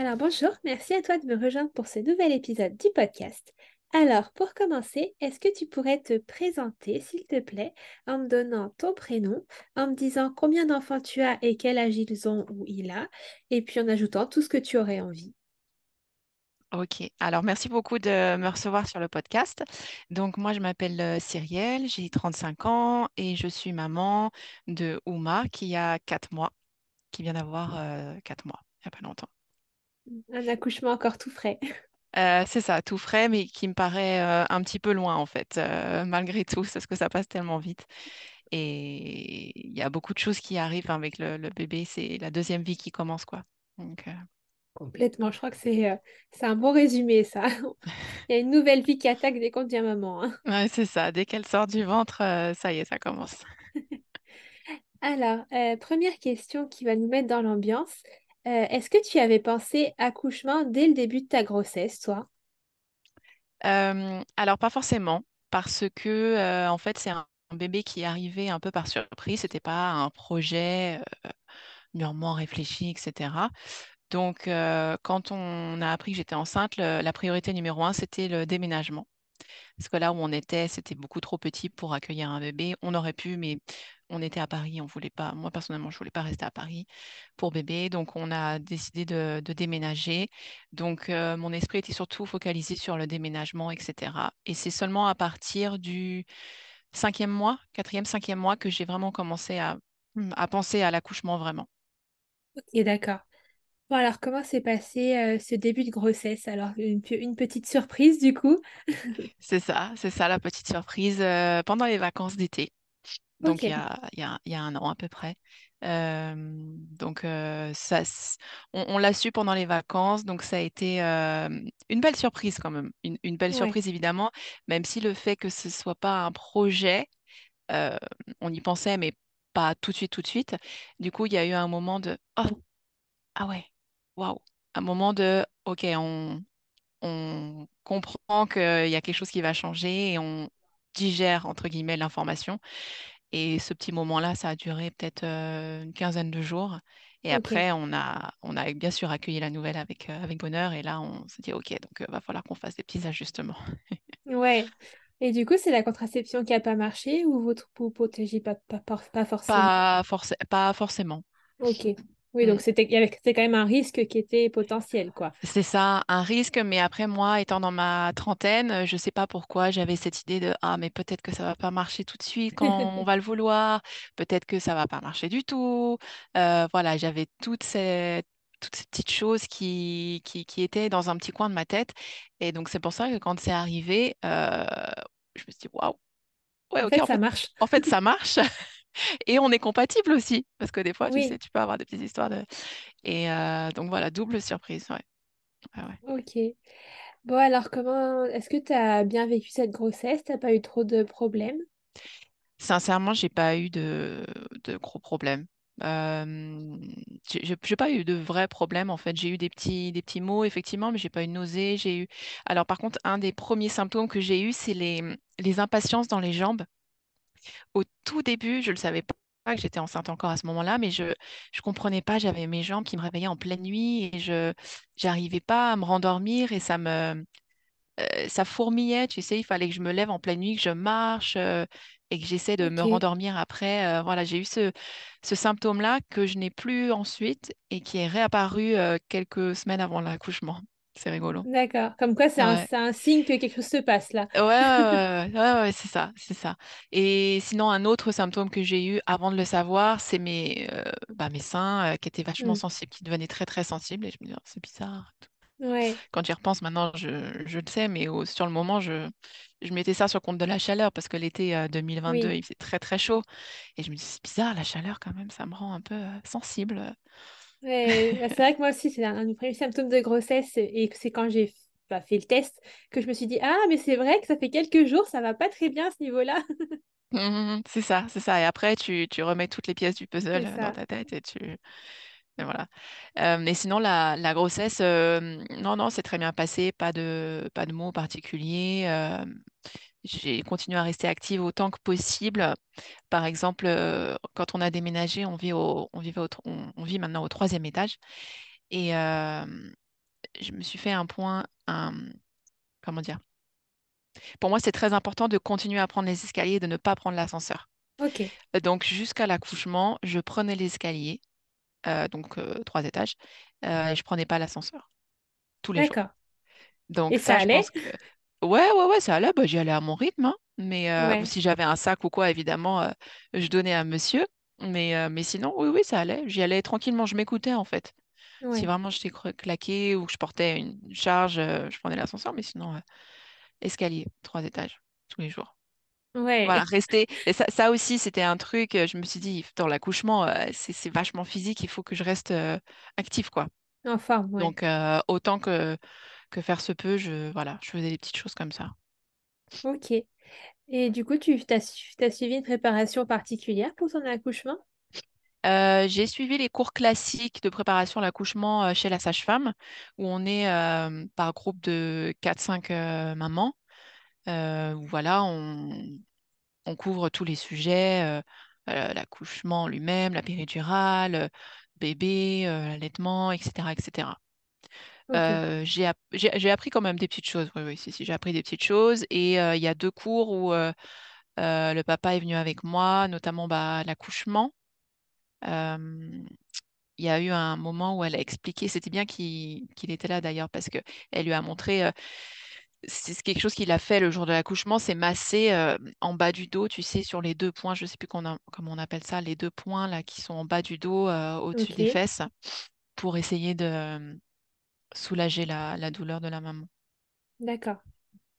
Alors bonjour, merci à toi de me rejoindre pour ce nouvel épisode du podcast. Alors pour commencer, est-ce que tu pourrais te présenter s'il te plaît en me donnant ton prénom, en me disant combien d'enfants tu as et quel âge ils ont ou il a, et puis en ajoutant tout ce que tu aurais envie. Ok, alors merci beaucoup de me recevoir sur le podcast. Donc moi je m'appelle euh, Cyrielle, j'ai 35 ans et je suis maman de Ouma qui a 4 mois, qui vient d'avoir 4 mois, il n'y a pas longtemps. Un accouchement encore tout frais. Euh, c'est ça, tout frais, mais qui me paraît euh, un petit peu loin en fait, euh, malgré tout, parce que ça passe tellement vite. Et il y a beaucoup de choses qui arrivent avec le, bébé, c'est la deuxième vie qui commence, quoi. Complètement, je crois que c'est c'est un bon résumé, ça. Il y a une nouvelle vie qui attaque dès qu'on devient maman. Hein. Ouais, c'est ça, dès qu'elle sort du ventre, ça y est, ça commence. Alors, première question qui va nous mettre dans l'ambiance. Euh, est-ce que tu avais pensé accouchement dès le début de ta grossesse, toi? Euh, alors, pas forcément, parce que euh, en fait, c'est un, bébé qui est arrivé un peu par surprise. C'était pas un projet mûrement réfléchi, etc. Donc, quand on a appris que j'étais enceinte, la priorité numéro un, c'était le déménagement. Parce que là où on était, c'était beaucoup trop petit pour accueillir un bébé. On aurait pu, mais on était à Paris, on voulait pas, moi personnellement, je voulais pas rester à Paris pour bébé, donc on a décidé de, déménager. Donc euh, mon esprit était surtout focalisé sur le déménagement, etc. Et c'est seulement à partir du cinquième mois, quatrième, cinquième mois que j'ai vraiment commencé à, hmm, à penser à l'accouchement vraiment. Ok, d'accord. Bon, alors comment s'est passé euh, ce début de grossesse? Alors, une, une petite surprise du coup. C'est ça, c'est ça la petite surprise euh, pendant les vacances d'été donc il y a, il y a, il y a un an à peu près. donc ça, on, l'a su pendant les vacances, donc ça a été une belle surprise quand même, une, une belle surprise évidemment, même si le fait que ce soit pas un projet, on y pensait, mais pas tout de suite, tout de suite. Du coup, il y a eu un moment de oh, ah ouais, waouh, un moment de ok, on, on comprend qu'il y a quelque chose qui va changer et on digère entre guillemets l'information. Et ce petit moment-là, ça a duré peut-être euh, une quinzaine de jours. Et après, on a, on a bien sûr accueilli la nouvelle avec, euh, avec bonheur. Et là, on s'est dit, OK, donc il va falloir qu'on fasse des petits ajustements. ouais. Et du coup, c'est la contraception qui n'a pas marché ou votre vous protégez pas, pas, pas forcément? Pas, pas forcément. Ok. Oui, donc mm. c'était quand même un risque qui était potentiel, quoi. C'est ça, un risque, mais après moi, étant dans ma trentaine, je ne sais pas pourquoi j'avais cette idée de ah mais peut-être que ça va pas marcher tout de suite quand on va le vouloir, peut-être que ça va pas marcher du tout. Euh, voilà, j'avais toutes ces toutes ces petites choses qui, qui, qui, étaient dans un petit coin de ma tête. Et donc c'est pour ça que quand c'est arrivé, euh, je me suis dit waouh, ouais, en fait, ça marche. En fait, ça marche. Et on est compatible aussi, parce que des fois, tu sais, tu peux avoir des petites histoires de... Et euh, donc voilà, double surprise, ouais. Ok. Bon, alors comment... Est-ce que tu as bien vécu cette grossesse? Tu n'as pas eu trop de problèmes? Sincèrement, j'ai pas eu de, de gros problèmes. Euh, j'ai pas eu de vrais problèmes en fait. J'ai eu des petits, des petits maux effectivement, mais j'ai pas eu de nausée. J'ai eu. Alors par contre, un des premiers symptômes que j'ai eu, c'est les, les impatiences dans les jambes. Au tout début, je ne le savais pas que j'étais enceinte encore à ce moment-là, mais je ne comprenais pas. J'avais mes jambes qui me réveillaient en pleine nuit et je n'arrivais pas à me rendormir et ça me euh, ça fourmillait, tu sais, il fallait que je me lève en pleine nuit, que je marche euh, et que j'essaie de me rendormir après. Euh, voilà, j'ai eu ce, ce symptôme-là que je n'ai plus ensuite et qui est réapparu quelques semaines avant l'accouchement. C'est rigolo. D'accord. Comme quoi, c'est un, signe que quelque chose se passe là. Ouais, ouais, ouais, ouais, c'est ça, c'est ça. Et sinon, un autre symptôme que j'ai eu avant de le savoir, c'est mes, euh, bah, mes seins euh, qui étaient vachement mmh. sensibles, qui devenaient très, très sensibles. Et je me dis, oh, c'est bizarre. Ouais. Quand j'y repense maintenant, je, je le sais, mais sur le moment, je, je mettais ça sur compte de la chaleur parce que l'été 2022, euh, il faisait très, très chaud. Et je me dis, c'est bizarre, la chaleur quand même, ça me rend un peu sensible. Ouais, bah, c'est vrai que moi aussi, c'est un, un des premiers symptômes de grossesse et que c'est quand j'ai bah, fait le test que je me suis dit, ah, mais c'est vrai que ça fait quelques jours, ça va pas très bien à ce niveau-là. Mhm, c'est ça, c'est ça. Et après, tu, tu remets toutes les pièces du puzzle dans ta tête et tu... et voilà. Euh, mais sinon, la, la grossesse, euh, non, non, c'est très bien passé. Pas de, pas de mots particuliers. euh, j'ai continué à rester active autant que possible. Par exemple, euh, quand on a déménagé, on vit au, on vivait au on, on vit maintenant au troisième étage. Et euh, je me suis fait un point, un, comment dire? Pour moi, c'est très important de continuer à prendre les escaliers et de ne pas prendre l'ascenseur. Ok, Donc, jusqu'à l'accouchement, je prenais l'escalier, euh, donc euh, trois étages, et je prenais pas l'ascenseur tous les jours. d'accord. Et Donc, ça ça, allait? que... Ouais, ouais, ouais, ça allait. Bah, j'y allais à mon rythme. hein. Mais euh, Ouais, si j'avais un sac ou quoi, évidemment, euh, je donnais à monsieur. Mais, euh, mais sinon, oui, oui, ça allait. J'y allais tranquillement. Je m'écoutais, en fait. Si ouais, vraiment j'étais cr- claquée ou que je portais une charge, euh, je prenais l'ascenseur. Mais sinon, euh, escalier, trois étages, tous les jours. Voilà, ouais. rester. Et ça, ça aussi, c'était un truc, euh, je me suis dit, dans l'accouchement, euh, c'est c'est vachement physique, il faut que je reste euh, active, quoi. En forme, ouais. Donc, euh, autant que, que faire se peut, je, voilà, je faisais des petites choses comme ça. Ok. Et du coup, tu t'as suivi une préparation particulière pour ton accouchement? Euh, j'ai suivi les cours classiques de préparation à l'accouchement euh, chez la sage-femme, où on est euh, par groupe de quatre cinq euh, mamans. Où voilà, on, on couvre tous les sujets, l'accouchement lui-même, la péridurale, bébé, l'allaitement, etc., etc. Euh, j'ai, app- j'ai, j'ai appris quand même des petites choses. Oui, oui, si, si, j'ai appris des petites choses. Et euh, il y a deux cours où euh, le papa est venu avec moi, notamment bah, l'accouchement. Il y a eu un moment où elle a expliqué, c'était bien qu'il qu'il était là d'ailleurs, parce que elle lui a montré, euh, c'est quelque chose qu'il a fait le jour de l'accouchement, c'est masser euh, en bas du dos, tu sais, sur les deux points, je sais plus a- comment on appelle ça, les deux points là qui sont en bas du dos, euh, au-dessus des fesses, pour essayer de soulager la, la douleur de la maman. d'accord.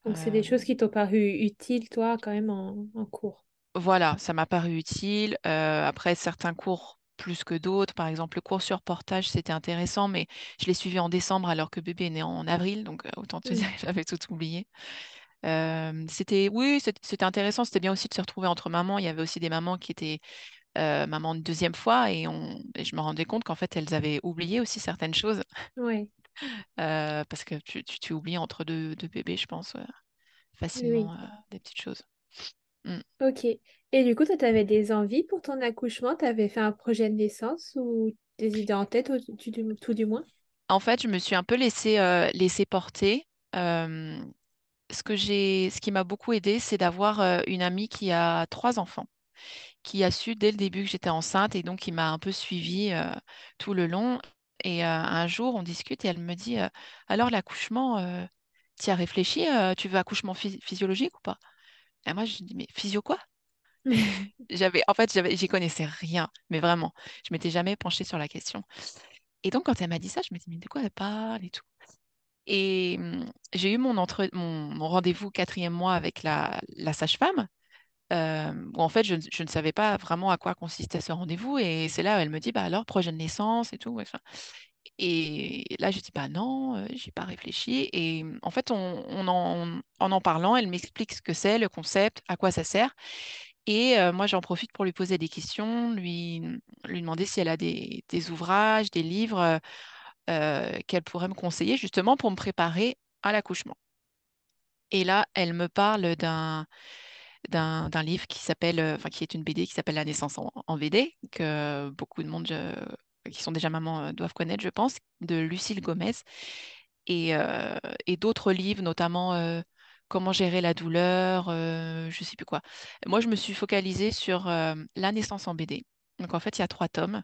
Donc, c'est des Euh, choses qui t'ont paru utiles, toi, quand même, en, en cours. voilà, ça m'a paru utile. Euh, après, certains cours plus que d'autres, par exemple, le cours sur portage, c'était intéressant, mais je l'ai suivi en décembre alors que bébé est né en avril, donc euh, autant te dire que j'avais tout oublié. Euh, c'était, oui, c'était intéressant. C'était bien aussi de se retrouver entre mamans. Il y avait aussi des mamans qui étaient euh, mamans une deuxième fois et, on, et je me rendais compte qu'en fait, elles avaient oublié aussi certaines choses euh, parce que tu, tu, tu oublies entre deux, deux bébés, je pense, euh, oui, facilement euh, des petites choses. Mm. Ok. Et du coup, toi, t'avais des envies pour ton accouchement? T'avais fait un projet de naissance ou des idées en tête, tu- du- tout du moins? En fait, je me suis un peu laissée, euh, laissée porter. Euh, ce que ce qui m'a beaucoup aidée, c'est d'avoir euh, une amie qui a trois enfants. qui a su dès le début que j'étais enceinte et donc qui m'a un peu suivie euh, tout le long. Et euh, un jour, on discute et elle me dit, euh, alors l'accouchement, euh, tu as réfléchi, euh, tu veux accouchement phys- physiologique ou pas? Et moi, je dis, mais physio quoi? J'avais, en fait, j'y connaissais rien, mais vraiment, je m'étais jamais penchée sur la question. Et donc, quand elle m'a dit ça, je me dis, mais de quoi elle parle et tout? Et hum, j'ai eu mon, entre... mon, mon rendez-vous quatrième mois avec la, la sage-femme. Euh, où en fait je, ne savais pas vraiment à quoi consistait ce rendez-vous et c'est là où elle me dit bah alors de naissance et tout et là je dis bah non euh, j'ai pas réfléchi et en fait on, en, en parlant elle m'explique ce que c'est le concept à quoi ça sert et moi j'en profite pour lui poser des questions lui lui demander si elle a des, des ouvrages des livres qu'elle pourrait me conseiller justement pour me préparer à l'accouchement. Et là elle me parle d'un d'un livre qui s'appelle, euh, enfin qui est une BD qui s'appelle La naissance en, en BD, que beaucoup de monde euh, qui sont déjà mamans euh, doivent connaître, je pense, de Lucille Gomez, et, euh, et d'autres livres, notamment euh, Comment gérer la douleur, euh, je sais plus quoi. Moi, je me suis focalisée sur euh, La naissance en BD. Donc en fait, il y a trois tomes.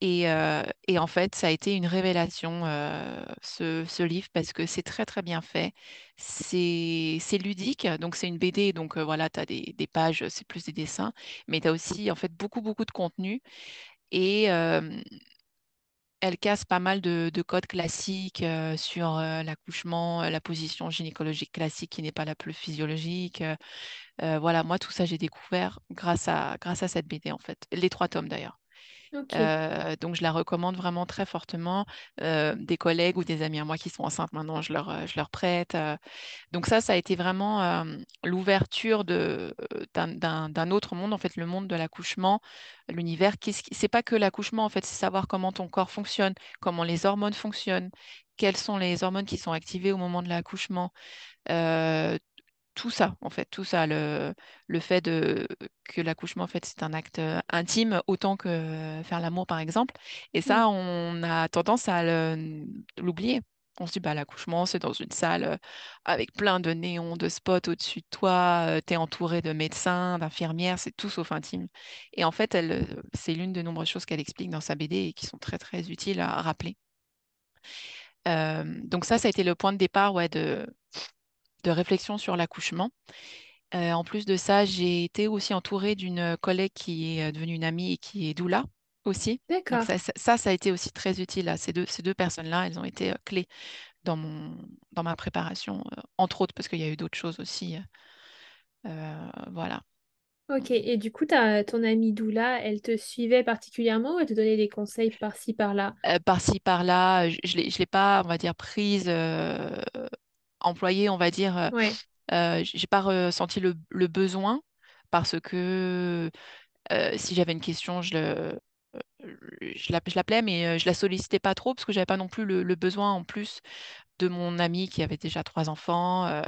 Et, euh, et en fait, ça a été une révélation, euh, ce, livre, parce que c'est très, très bien fait. C'est ludique, donc c'est une BD, donc euh, voilà, tu as des, pages, c'est plus des dessins, mais tu as aussi en fait beaucoup, beaucoup de contenu. Et elle casse pas mal de, de codes classiques sur l'accouchement, la position gynécologique classique qui n'est pas la plus physiologique. Voilà, moi, tout ça, j'ai découvert grâce à, grâce à cette BD, en fait. Les trois tomes, d'ailleurs. Euh, donc, je la recommande vraiment très fortement. Euh, des collègues ou des amis à moi qui sont enceintes maintenant, je leur, euh, je leur prête. Donc ça, ça a été vraiment l'ouverture d'un autre monde, en fait, le monde de l'accouchement, l'univers. C'est pas que l'accouchement, en fait, c'est savoir comment ton corps fonctionne, comment les hormones fonctionnent, quelles sont les hormones qui sont activées au moment de l'accouchement tout ça, en fait, tout ça, le, le fait de, que l'accouchement, en fait, c'est un acte intime autant que faire l'amour, par exemple. Et Mm. ça, on a tendance à l'oublier. On se dit, bah, l'accouchement, c'est dans une salle avec plein de néons, de spots au-dessus de toi, tu es entouré de médecins, d'infirmières, c'est tout sauf intime. Et en fait, c'est l'une de nombreuses choses qu'elle explique dans sa BD et qui sont très, très utiles à rappeler. donc ça, ça a été le point de départ ouais, de, de réflexion sur l'accouchement. Euh, en plus de ça, j'ai été aussi entourée d'une collègue qui est euh, devenue une amie et qui est doula aussi. D'accord. ça, ça, a été aussi très utile. Là. Ces deux, ces deux personnes-là, elles ont été euh, clés dans mon, dans ma préparation, euh, entre autres, parce qu'il y a eu d'autres choses aussi. Voilà. Ok, et du coup, ton amie Doula, elle te suivait particulièrement ou elle te donnait des conseils par-ci, par-là? Euh, par-ci, par-là, je ne l'ai pas, on va dire, prise, euh, employée, on va dire. euh, Ouais. euh, j'ai pas ressenti le, le besoin parce que euh, si j'avais une question, je le, l'appelais, mais je la sollicitais pas trop parce que j'avais pas non plus le, le besoin en plus de mon ami qui avait déjà trois enfants, euh,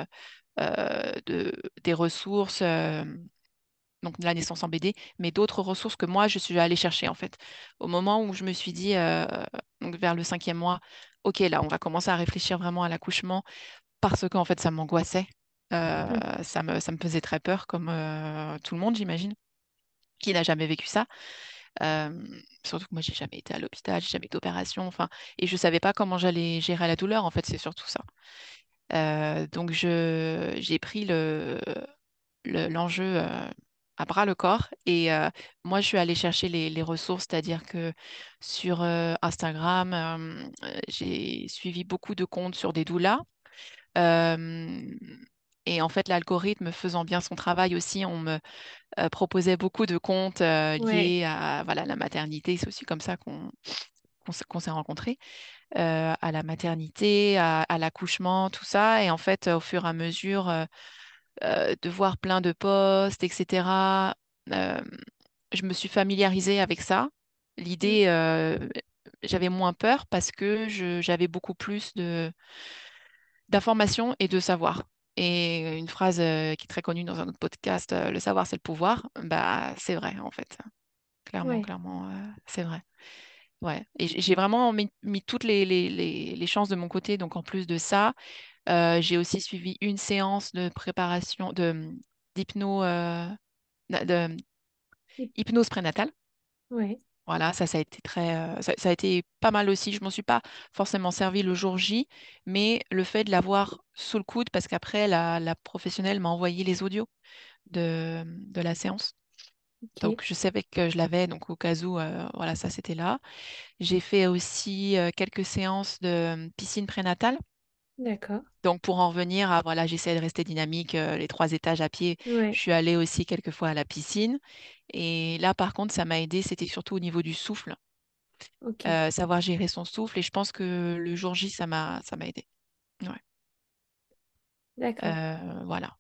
euh, de, des ressources, euh, donc de la naissance en BD, mais d'autres ressources que moi je suis allée chercher en fait. Au moment où je me suis dit, donc vers le cinquième mois, ok là on va commencer à réfléchir vraiment à l'accouchement parce qu'en fait ça m'angoissait. Mm. Euh, ça me, ça me faisait très peur, comme euh, tout le monde, j'imagine, qui n'a jamais vécu ça. Euh, surtout que moi, j'ai jamais été à l'hôpital, j'ai jamais d'opération, enfin, et je savais pas comment j'allais gérer la douleur, en fait, c'est surtout ça. Euh, donc, je, j'ai pris le, le- l'enjeu à bras le corps et euh, moi, je suis allée chercher les, les ressources, c'est-à-dire que sur euh, Instagram, euh, j'ai suivi beaucoup de comptes sur des doulas. Euh, et en fait, l'algorithme faisant bien son travail aussi, on me euh, proposait beaucoup de comptes euh, Ouais. liés à voilà, la maternité. C'est aussi comme ça qu'on qu'on s'est rencontrés, euh, à la maternité, à, à l'accouchement, tout ça. Et en fait, au fur et à mesure euh, de voir plein de posts, etc., euh, je me suis familiarisée avec ça. L'idée, euh, j'avais moins peur parce que j'avais beaucoup plus de d'informations et de savoir. Et une phrase euh, qui est très connue dans un autre podcast, euh, le savoir, c'est le pouvoir, bah, c'est vrai, en fait. Clairement, Ouais. clairement, euh, c'est vrai. Ouais. Et j'ai vraiment mis, mis toutes les, les, les- les chances de mon côté. Donc, en plus de ça, euh, j'ai aussi suivi une séance de préparation, de, d'hypno, euh, de, Et- hypnose prénatale. Ouais. Voilà, ça, ça a été très, euh, ça, ça a été pas mal aussi. Je m'en suis pas forcément servi le jour J, mais le fait de l'avoir sous le coude, parce qu'après, la, la professionnelle m'a envoyé les audios de, de la séance. Donc, je savais que je l'avais, donc au cas où, euh, voilà, ça, c'était là. J'ai fait aussi euh, quelques séances de euh, piscine prénatale. D'accord. Donc, pour en revenir à, voilà, j'essaie de rester dynamique, euh, les trois étages à pied. Je suis allée aussi quelques fois à la piscine. Et là, par contre, ça m'a aidé, c'était surtout au niveau du souffle. Ok. euh, savoir gérer son souffle. Et je pense que le jour J, ça m'a, ça m'a aidé. Ouais. D'accord. Euh, voilà.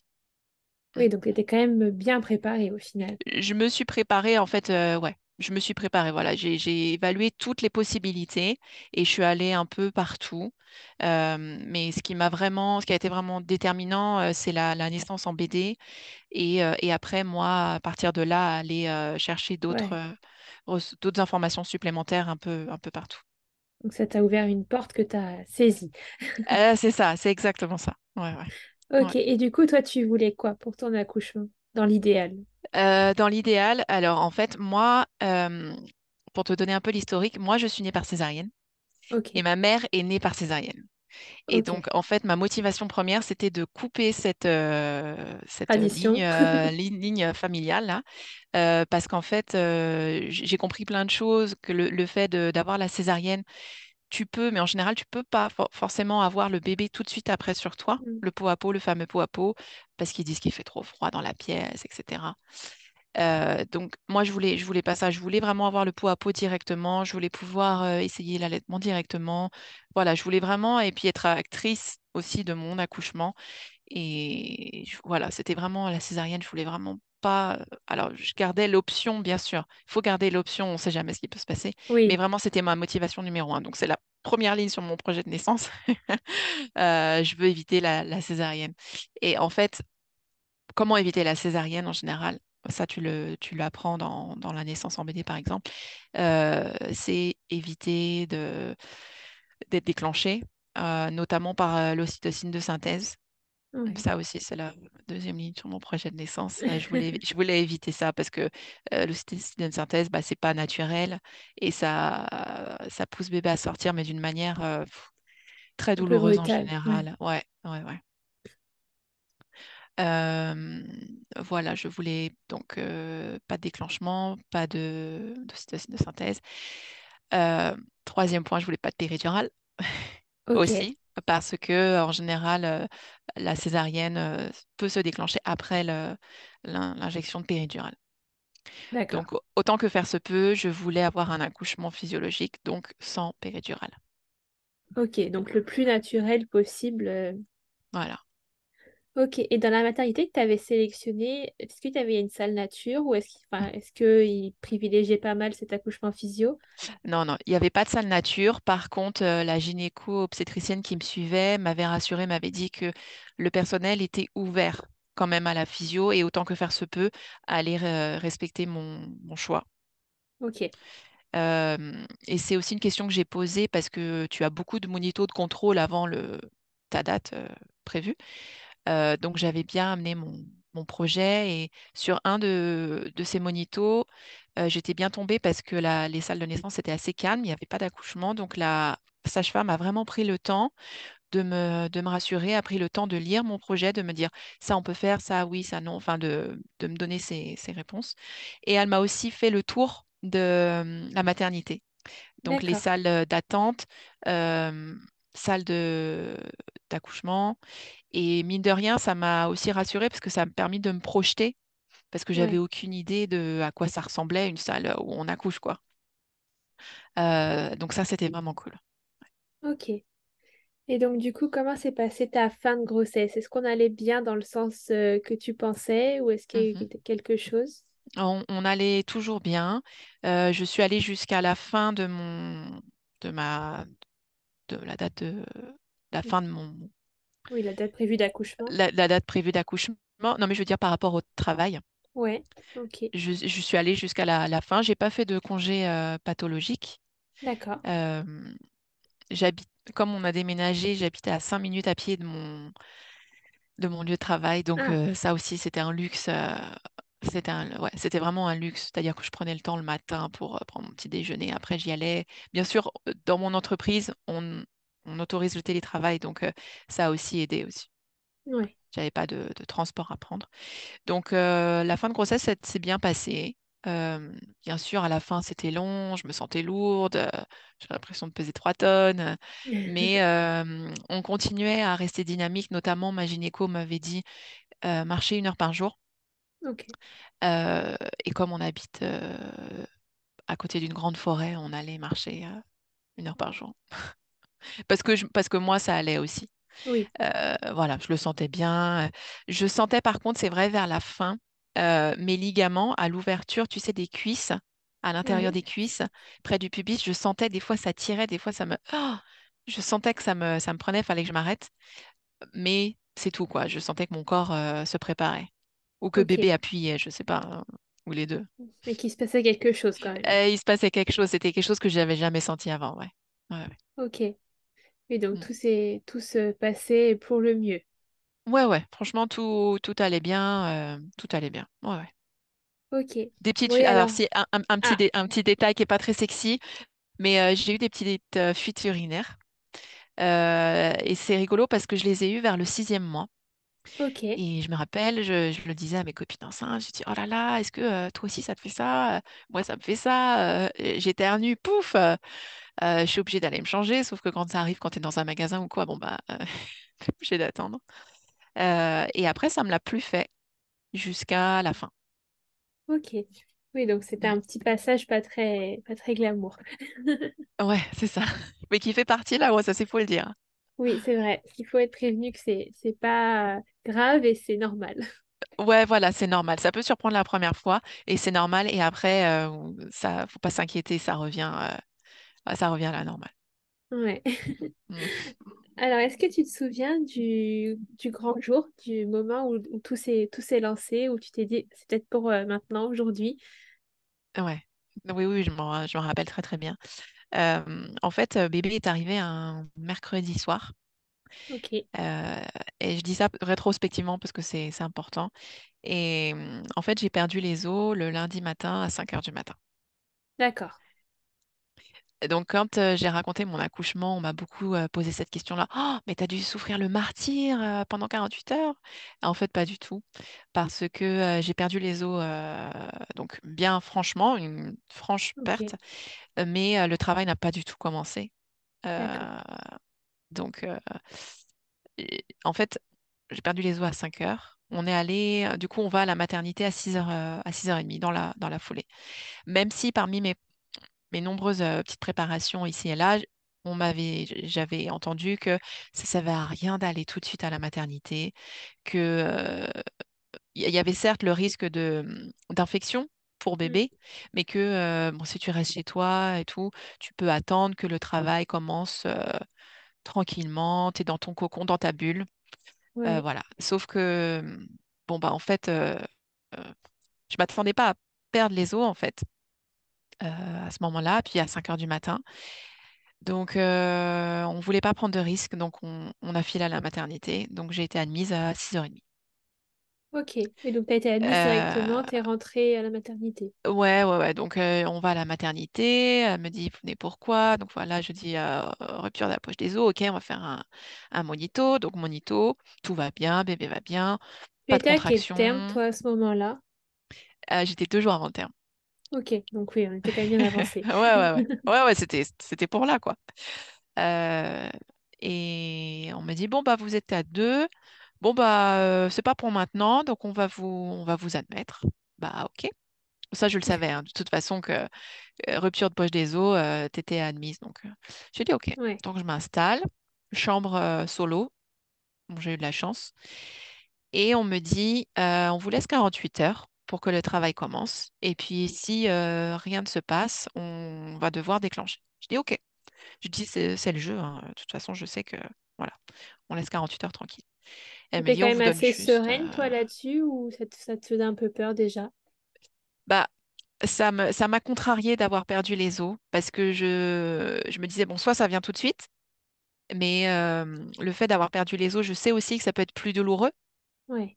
Oui, donc tu étais quand même bien préparée au final. Je me suis préparée, en fait, ouais. Je me suis préparée, voilà. J'ai, évalué toutes les possibilités et je suis allée un peu partout. Euh, mais ce qui m'a vraiment, ce qui a été vraiment déterminant, euh, c'est la, la naissance en BD. Et, euh, et après, moi, à partir de là, aller chercher d'autres Ouais. informations supplémentaires un peu, un peu partout. Donc ça t'a ouvert une porte que tu as saisie. C'est ça, c'est exactement ça. Ouais. Ok. Et du coup, toi, tu voulais quoi pour ton accouchement? Dans l'idéal? Euh, dans l'idéal, alors en fait, moi, euh, pour te donner un peu l'historique, moi je suis née par césarienne et Ok. ma mère est née par césarienne. Et donc en fait, ma motivation première, c'était de couper cette, euh, cette ligne, euh, ligne, ligne familiale là, euh, parce qu'en fait, j'ai compris plein de choses, que le, le fait d'avoir la césarienne, tu peux, mais en général, tu peux pas for- forcément avoir le bébé tout de suite après sur toi, Mm. le pot à pot, le fameux pot à pot, parce qu'ils disent qu'il fait trop froid dans la pièce, etc. Euh, donc moi, je voulais, je voulais pas ça. Je voulais vraiment avoir le pot à pot directement. Je voulais pouvoir euh, essayer l'allaitement directement. Voilà, je voulais vraiment et puis être actrice aussi de mon accouchement. Et je- voilà, c'était vraiment la césarienne. Je voulais vraiment pas. Alors, je gardais l'option, bien sûr. Il faut garder l'option. On ne sait jamais ce qui peut se passer. Mais vraiment, c'était ma motivation numéro un. Donc, c'est la première ligne sur mon projet de naissance. Euh, je veux éviter la, la césarienne. Et en fait, comment éviter la césarienne en général? Ça, tu le, tu l'apprends dans, dans la naissance en BD, par exemple. Euh, c'est éviter de, d'être déclenché, euh, notamment par euh, l'ocytocine de synthèse. Ouais. Ça aussi, c'est la deuxième ligne sur mon projet de naissance. Je voulais, je voulais éviter ça parce que euh, l'ocytocine de synthèse, bah, c'est pas naturel et ça, ça pousse bébé à sortir, mais d'une manière euh, très douloureuse en général. Ouais, ouais, ouais. Euh, voilà, je voulais donc euh, pas de déclenchement, pas de de synthèse. Euh, troisième point, je voulais pas de péridurale aussi, parce que en général, euh, la césarienne euh, peut se déclencher après l'injection de péridurale. Donc, au- autant que faire se peut, je voulais avoir un accouchement physiologique, donc sans péridurale. Ok, donc le plus naturel possible. euh, Voilà. Ok, et dans la maternité que tu avais sélectionnée, est-ce que tu avais une salle nature ou est-ce qu'il enfin, est-ce qu'ils privilégiaient pas mal cet accouchement physio? Non, non, il n'y avait pas de salle nature. Par contre, euh, la gynéco-obstétricienne qui me suivait m'avait rassurée, m'avait dit que le personnel était ouvert quand même à la physio et autant que faire se peut, à aller euh, respecter mon, mon choix. Ok, Euh, et c'est aussi une question que j'ai posée parce que tu as beaucoup de monitos de contrôle avant le, ta date euh, prévue. Euh, donc j'avais bien amené mon, mon projet et sur un de, de ces monitos, euh, j'étais bien tombée parce que la- les salles de naissance étaient assez calmes, il n'y avait pas d'accouchement. Donc la sage-femme a vraiment pris le temps de me, de me rassurer, a pris le temps de lire mon projet, de me dire ça on peut faire, ça oui, ça non, enfin de, de me donner ses, ses réponses. Et elle m'a aussi fait le tour de euh, la maternité. Donc les salles d'attente, euh, salles de d'accouchement. Et mine de rien, ça m'a aussi rassurée parce que ça m'a permis de me projeter parce que j'avais Ouais, aucune idée de à quoi ça ressemblait une salle où on accouche, quoi. Euh, donc ça, c'était vraiment cool. ok. Et donc du coup, comment s'est passée ta fin de grossesse? Est-ce qu'on allait bien dans le sens euh, que tu pensais ou est-ce qu'il y a eu quelque chose? On, on allait toujours bien. Euh, je suis allée jusqu'à la fin de mon de ma de la date de la fin de mon Oui, la date prévue d'accouchement. la, la date prévue d'accouchement. Non, mais je veux dire par rapport au travail. Ouais, ok. Je, je suis allée jusqu'à la, la fin. J'ai pas fait de congé euh, pathologique. D'accord. Euh, j'habite, comme on a déménagé, j'habitais à cinq minutes à pied de mon, de mon lieu de travail. Donc Ah, euh, ça aussi, c'était un luxe. C'était un, ouais, c'était vraiment un luxe. C'est-à-dire que je prenais le temps le matin pour euh, prendre mon petit déjeuner. Après, j'y allais. Bien sûr, euh, dans mon entreprise, on, on autorise le télétravail. Donc euh, ça a aussi aidé aussi. J'avais pas de, de transport à prendre. Donc, euh, la fin de grossesse, s'est bien passé. Euh, bien sûr, à la fin, c'était long, je me sentais lourde, euh, j'avais l'impression de peser 3 tonnes, mais euh, on continuait à rester dynamique. Notamment, ma gynéco m'avait dit marcher une heure par jour. Euh, et comme on habite euh, à côté d'une grande forêt, on allait marcher euh, une heure par jour. Parce que, je- parce que moi, ça allait aussi. Oui. Voilà, je le sentais bien. Je sentais par contre, c'est vrai, vers la fin, mes ligaments à l'ouverture, tu sais, des cuisses, à l'intérieur des cuisses, près du pubis, je sentais des fois ça tirait, des fois ça me... Ah je sentais que ça me, ça me prenait, fallait que je m'arrête. Mais c'est tout, quoi. Je sentais que mon corps euh, se préparait. Ou que bébé appuyait, je sais pas, hein, ou les deux. Mais qu'il se passait quelque chose quand même. Euh, il se passait quelque chose, c'était quelque chose que j'avais jamais senti avant, ouais. Ouais, ouais. Ok. Et donc Mm. tout s'est tout se passait pour le mieux. Ouais, ouais, franchement, tout, tout allait bien, euh, tout allait bien. Ouais, ouais. Ok. Des petites Oui. Alors, alors. c'est un, un- un petit, Ah, dé- un petit détail qui est pas très sexy, mais euh, j'ai eu des petites fuites urinaires. Et c'est rigolo parce que je les ai eues vers le sixième mois. Ok. Et je me rappelle, je, je le disais à mes copines enceintes, je dis, oh là là, est-ce que euh, toi aussi ça te fait ça? Moi, ça me fait ça. Euh, j'éternue, pouf! euh, je suis obligée d'aller me changer, sauf que quand ça arrive, quand tu es dans un magasin ou quoi, bon, bah, t'es obligée d'attendre. Et après, ça me l'a plus fait jusqu'à la fin. Ok. Oui, donc c'était Mm. un petit passage pas très, pas très glamour. Ouais, c'est ça. Mais qui fait partie là, ouais, ça c'est faut le dire. Oui, c'est vrai. Il faut être prévenu que c'est, c'est pas grave et c'est normal. Ouais, voilà, c'est normal. Ça peut surprendre la première fois et c'est normal. Et après, euh, ça, faut pas s'inquiéter, ça revient, euh, ça revient à la normale. Ouais. Mm. Alors, est-ce que tu te souviens du, du grand jour, du moment où, où tout s'est, tout s'est lancé, où tu t'es dit, c'est peut-être pour euh, maintenant, aujourd'hui? Ouais. Oui, oui, je m'en, je m'en rappelle très très bien. Euh, en fait, euh, bébé est arrivé un mercredi soir. Euh, et je dis ça rétrospectivement parce que c'est important. Et en fait, j'ai perdu les os le lundi matin à 5 heures du matin. d'accord. Et donc, quand euh, j'ai raconté mon accouchement, on m'a beaucoup euh, posé cette question-là. Oh, mais t'as dû souffrir le martyr euh, pendant 48 heures? En fait, pas du tout. Parce que j'ai perdu les os, donc bien franchement, une franche perte. Mais le travail n'a pas du tout commencé. donc, et- en fait, j'ai perdu les os à 5 heures. On est allé, du coup, on va à la maternité à 6 heures, euh, à 6h30 dans la, dans la foulée. Même si parmi mes mes nombreuses euh, petites préparations ici et là, on m'avait, j'avais entendu que ça ne servait à rien d'aller tout de suite à la maternité, que il y avait certes le risque de d'infection pour Mm, bébé, mais que euh, bon, si tu restes chez toi et tout, tu peux attendre que le travail commence euh, tranquillement, tu es dans ton cocon, dans ta bulle, euh, voilà. Sauf que bon bah en fait, je m'attendais pas à perdre les os en fait à ce moment-là, puis à 5 heures du matin. Donc, euh, on ne voulait pas prendre de risques, donc on, on a filé à la maternité. Donc, j'ai été admise à 6h30. ok. Et donc, tu as été admise directement, Euh, tu es rentrée à la maternité. ouais, ouais, ouais. Donc, euh, on va à la maternité. Elle me dit, vous venez pourquoi? Donc, voilà, je dis, euh, rupture de la poche des os. Ok, on va faire un, un monito. Donc, monito, tout va bien, bébé va bien, Tu étais à quel terme, toi, à ce moment-là? Euh, j'étais deux jours avant le terme. Ok, donc oui, on était quand même bien avancé. Ouais, ouais, ouais. Ouais, ouais, c'était, c'était pour là, quoi. Euh, et on m'a dit, bon, bah, vous êtes à deux. Bon, bah, euh, c'est pas pour maintenant, donc on va vous, on va vous admettre. Bah, ok. Ça, je le savais, hein, de toute façon, que euh, rupture de poche des os, t'étais admise. Donc, j'ai dit, ok. Ouais, Donc, je m'installe, chambre solo. Bon, j'ai eu de la chance. Et on me dit, on vous laisse 48 heures pour que le travail commence. Et puis, si euh, rien ne se passe, on va devoir déclencher. Je dis, ok. Je dis, c'est le jeu. hein. De toute façon, je sais que, voilà, on laisse 48 heures tranquille. Me T'étais dit, quand même assez sereine, euh, toi, là-dessus, ou ça te, ça te faisait un peu peur déjà? Bah, ça me, ça m'a contrarié d'avoir perdu les os parce que je, je me disais, bon, soit ça vient tout de suite, mais euh, le fait d'avoir perdu les os, je sais aussi que ça peut être plus douloureux, Ouais,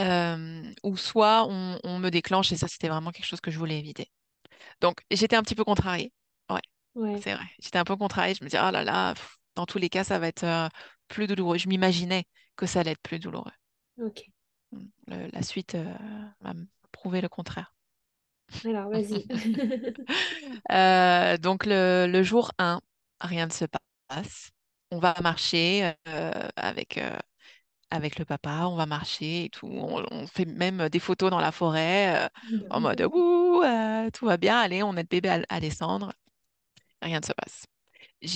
euh, ou soit on, on me déclenche et ça, c'était vraiment quelque chose que je voulais éviter. Donc, j'étais un petit peu contrariée. Ouais, ouais, c'est vrai. J'étais un peu contrariée. Je me disais, oh là là, pff, dans tous les cas, ça va être euh, plus douloureux. Je m'imaginais que ça allait être plus douloureux. ok. Mm. Le- la suite euh, m'a prouvé le contraire. Alors, vas-y. Euh, donc le, le jour un rien ne se passe. On va marcher euh, avec, avec le papa, on va marcher et tout. On, on fait même des photos dans la forêt euh, en mode Ouh, euh, tout va bien, allez, on aide bébé à, à descendre. Rien ne se passe. Je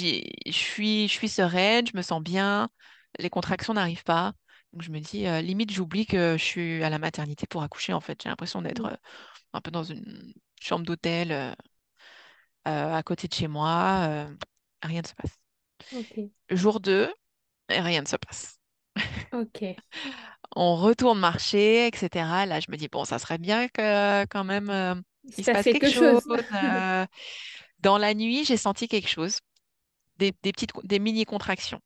suis, je suis sereine, je me sens bien, les contractions n'arrivent pas. Donc je me dis, euh, limite, j'oublie que je suis à la maternité pour accoucher en fait. J'ai l'impression d'être euh, un peu dans une chambre d'hôtel. à côté de chez moi. rien ne se passe. Jour 2, rien ne se passe. Ok. On retourne marcher, etc. Là, je me dis, bon, ça serait bien que quand même euh, Il se passe quelque quelque chose. chose. euh. Dans la nuit, j'ai senti quelque chose, des, des petites, des mini-contractions.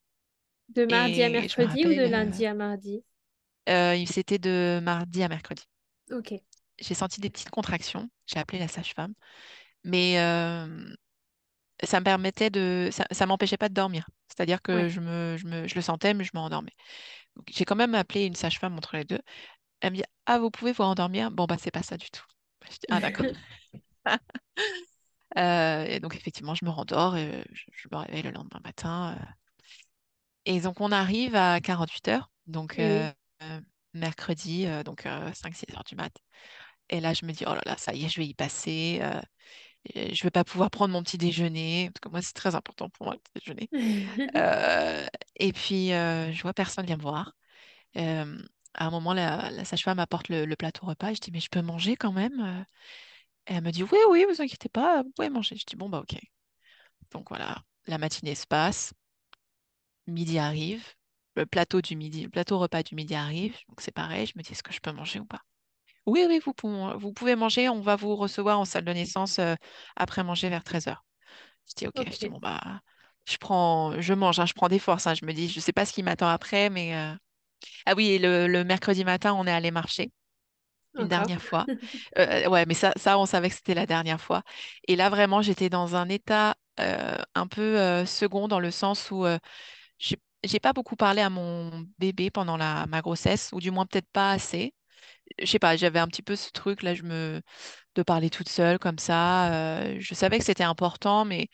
De mardi à Et je me mercredi ou de rappelle, euh, lundi à mardi? euh, c'était de mardi à mercredi. Ok, J'ai senti des petites contractions. J'ai appelé la sage-femme. Mais euh, ça me permettait de, ça, ça m'empêchait pas de dormir. C'est-à-dire que je me, je me, je le sentais, mais je me rendormais. Donc, J'ai quand même appelé une sage-femme entre les deux. Elle me dit, Ah, vous pouvez vous rendormir? Bon, bah, c'est pas ça du tout. Je dis, ah, d'accord. Euh, et donc, effectivement, je me rendors et je, je me réveille le lendemain matin. euh. Et donc, on arrive à 48 heures, donc euh, oui, euh, mercredi, donc 5-6 heures du mat. Et là, je me dis, oh là là, ça y est, je vais y passer. Je vais pas pouvoir prendre mon petit déjeuner, parce que moi, c'est très important pour moi, le petit déjeuner. Euh, et puis, euh, je vois personne vient me voir. Euh, à un moment, la, la sage-femme apporte le, le plateau repas et je dis, mais je peux manger quand même? euh? Et elle me dit, oui, oui, vous inquiétez pas, vous pouvez manger. Je dis, bon, bah, ok. Donc voilà, la matinée se passe, midi arrive, le plateau du midi, le plateau repas du midi arrive. Donc c'est pareil, je me dis, est-ce que je peux manger ou pas? Oui, oui, vous, pouvez- vous pouvez manger, on va vous recevoir en salle de naissance euh, après manger vers 13h. Je dis, ok, je dis, bon, bah, je prends, je mange, hein, je prends des forces. hein. Je me dis, je sais pas ce qui m'attend après, mais. euh, Ah oui, et le, le mercredi matin, on est allé marcher une encore. dernière fois. Euh, ouais, mais ça, ça, on savait que c'était la dernière fois. Et là, vraiment, j'étais dans un état euh, un peu second dans le sens où j'ai j'ai pas beaucoup parlé à mon bébé pendant la, ma grossesse, ou du moins peut-être pas assez. Je sais pas, j'avais un petit peu ce truc là, je me de parler toute seule comme ça. euh, je savais que c'était important, mais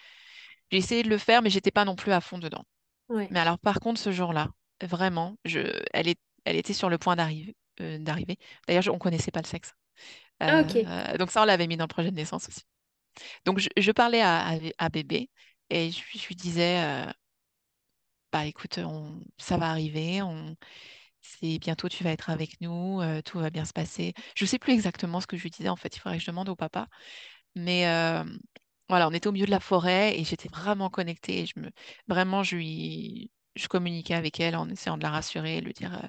j'ai essayé de le faire, mais j'étais pas non plus à fond dedans. Ouais. Mais alors, par contre, ce jour-là, vraiment, je, elle est, elle était sur le point d'arriver. euh, d'arriver. D'ailleurs, on connaissait pas le sexe. Ah, Euh, donc ça, on l'avait mis dans le projet de naissance aussi. Donc, je, je parlais à, à, à bébé et je, je lui disais, bah écoute, on, ça va arriver, on, c'est bientôt tu vas être avec nous, euh, tout va bien se passer. Je sais plus exactement ce que je lui disais en fait, il faudrait que je demande au papa. Mais euh, voilà, on était au milieu de la forêt et j'étais vraiment connectée. Et je me, vraiment, je lui, je communiquais avec elle en essayant de la rassurer, de lui dire euh,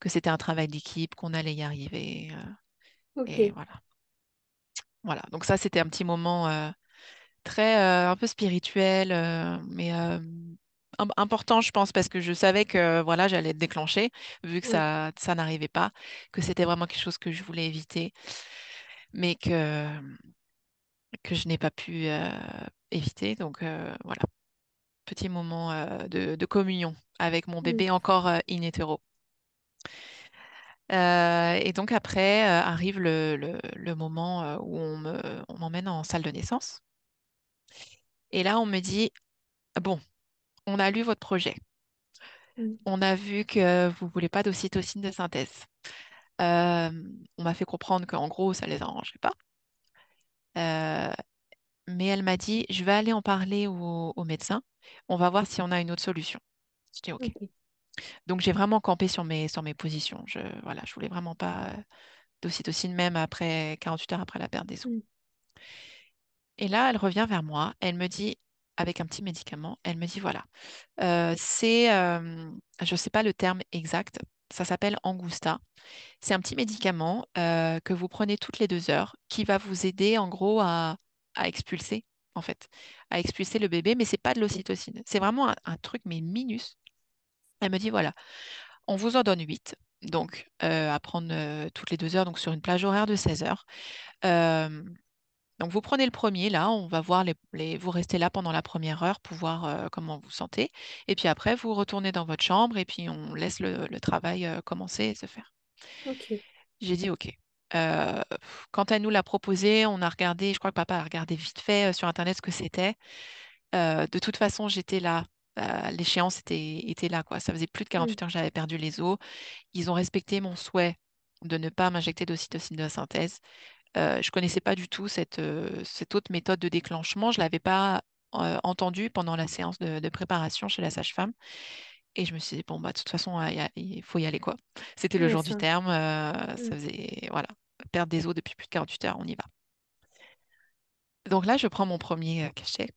que c'était un travail d'équipe, qu'on allait y arriver. et voilà. Voilà. Donc ça, c'était un petit moment très un peu spirituel, mais important, je pense, parce que je savais que voilà, j'allais être déclenchée, vu que ça, ça n'arrivait pas, que c'était vraiment quelque chose que je voulais éviter, mais que, que je n'ai pas pu euh, éviter. Donc euh, voilà, petit moment euh, de, de communion avec mon bébé encore in. Euh, et donc après arrive le, le- le moment où on me, on m'emmène en salle de naissance. Et là, on me dit, bon, on a lu votre projet. On a vu que vous voulez pas d'ocytocine de synthèse. Euh, on m'a fait comprendre qu'en gros, ça les arrangeait pas. Euh, mais elle m'a dit, je vais aller en parler au, au médecin. On va voir si on a une autre solution. Je dis OK. Donc j'ai vraiment campé sur mes, sur mes positions. Je, voilà, je voulais vraiment pas d'ocytocine même après 48 heures après la perte des os. Et là, elle revient vers moi. Elle me dit, avec un petit médicament, elle me dit, voilà, euh, c'est, euh, je ne sais pas le terme exact, ça s'appelle Angusta. C'est un petit médicament euh, que vous prenez toutes les deux heures qui va vous aider en gros à, expulser, en fait, à expulser le bébé, mais c'est pas de l'ocytocine. C'est vraiment un, un truc, mais minus. Elle me dit, voilà, on vous en donne 8, donc à prendre toutes les deux heures, donc sur une plage horaire de 16 heures. Donc vous prenez le premier, là, on va voir les, les- vous restez là pendant la première heure pour voir euh, comment vous sentez. Et puis après, vous retournez dans votre chambre et puis on laisse le, le travail euh, commencer et se faire. J'ai dit OK. Euh, quand elle nous l'a proposé, on a regardé, je crois que papa a regardé vite fait euh, sur Internet ce que c'était. De toute façon, j'étais là. L'échéance était, était là, quoi. Ça faisait plus de Mm, 48 heures que j'avais perdu les os. Ils ont respecté mon souhait de ne pas m'injecter d'ocytocine de synthèse. Euh, je connaissais pas du tout cette, cette autre méthode de déclenchement. Je l'avais pas entendue pendant la séance de, de préparation chez la sage-femme. Et je me suis dit, bon, bah, de toute façon, il faut y aller, quoi. C'était le jour du terme. euh, ça faisait, voilà, perdre des os depuis plus de 48 heures, on y va. Donc là, je prends mon premier cachet.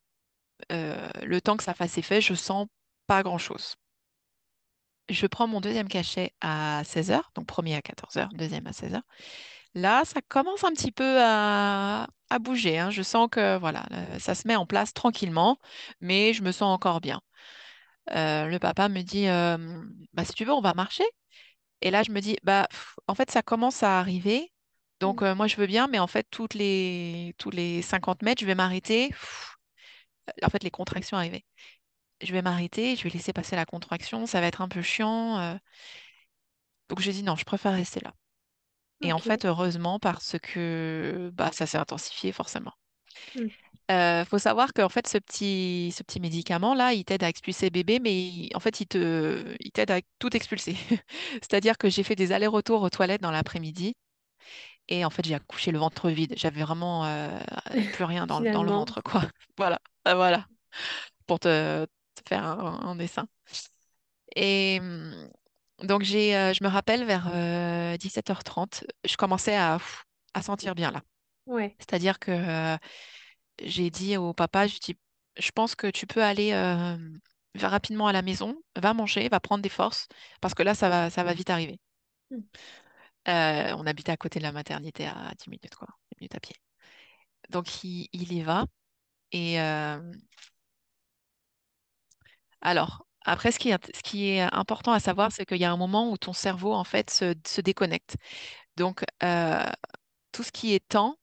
Euh, le temps que ça fasse effet, je sens pas grand-chose. Je prends mon deuxième cachet à 16 heures, donc premier à 14 heures, deuxième à 16 heures. Là, ça commence un petit peu à, à bouger. hein. Je sens que voilà, euh, ça se met en place tranquillement, mais je me sens encore bien. Euh, le papa me dit, euh, bah, si tu veux, on va marcher. Et là, je me dis, bah, pff, en fait, ça commence à arriver. Donc, mm, euh, moi, je veux bien, mais en fait, toutes les, tous les 50 mètres, je vais m'arrêter. Pff, En fait, les contractions arrivaient. Je vais m'arrêter, je vais laisser passer la contraction. Ça va être un peu chiant. euh. Donc, j'ai dit, non, je préfère rester là. Et en fait, heureusement, parce que bah, ça s'est intensifié forcément. Il faut savoir qu'en fait, ce petit, ce petit médicament-là, il t'aide à expulser bébé, mais il- en fait, il te, il t'aide à tout expulser. C'est-à-dire que j'ai fait des allers-retours aux toilettes dans l'après-midi Et en fait, j'ai accouché le ventre vide. J'avais vraiment euh, plus rien dans, le- dans le ventre, quoi. Voilà, Euh, voilà, pour te, te faire un, un dessin. Et hum, donc, j'ai, euh, je me rappelle vers 17h30, je commençais à, à sentir bien là. ouais. C'est-à-dire que euh, j'ai dit au papa, je dis, je pense que tu peux aller euh, rapidement à la maison, va manger, va prendre des forces, parce que là, ça va, ça va vite arriver. Mm. Euh, on habitait à côté de la maternité à 10 minutes, quoi, 10 minutes à pied. Donc, il, il y va. Et euh, alors, après, ce qui est, ce qui est important à savoir, c'est qu'il y a un moment où ton cerveau, en fait, se, se déconnecte. Donc, euh, tout ce qui est temps,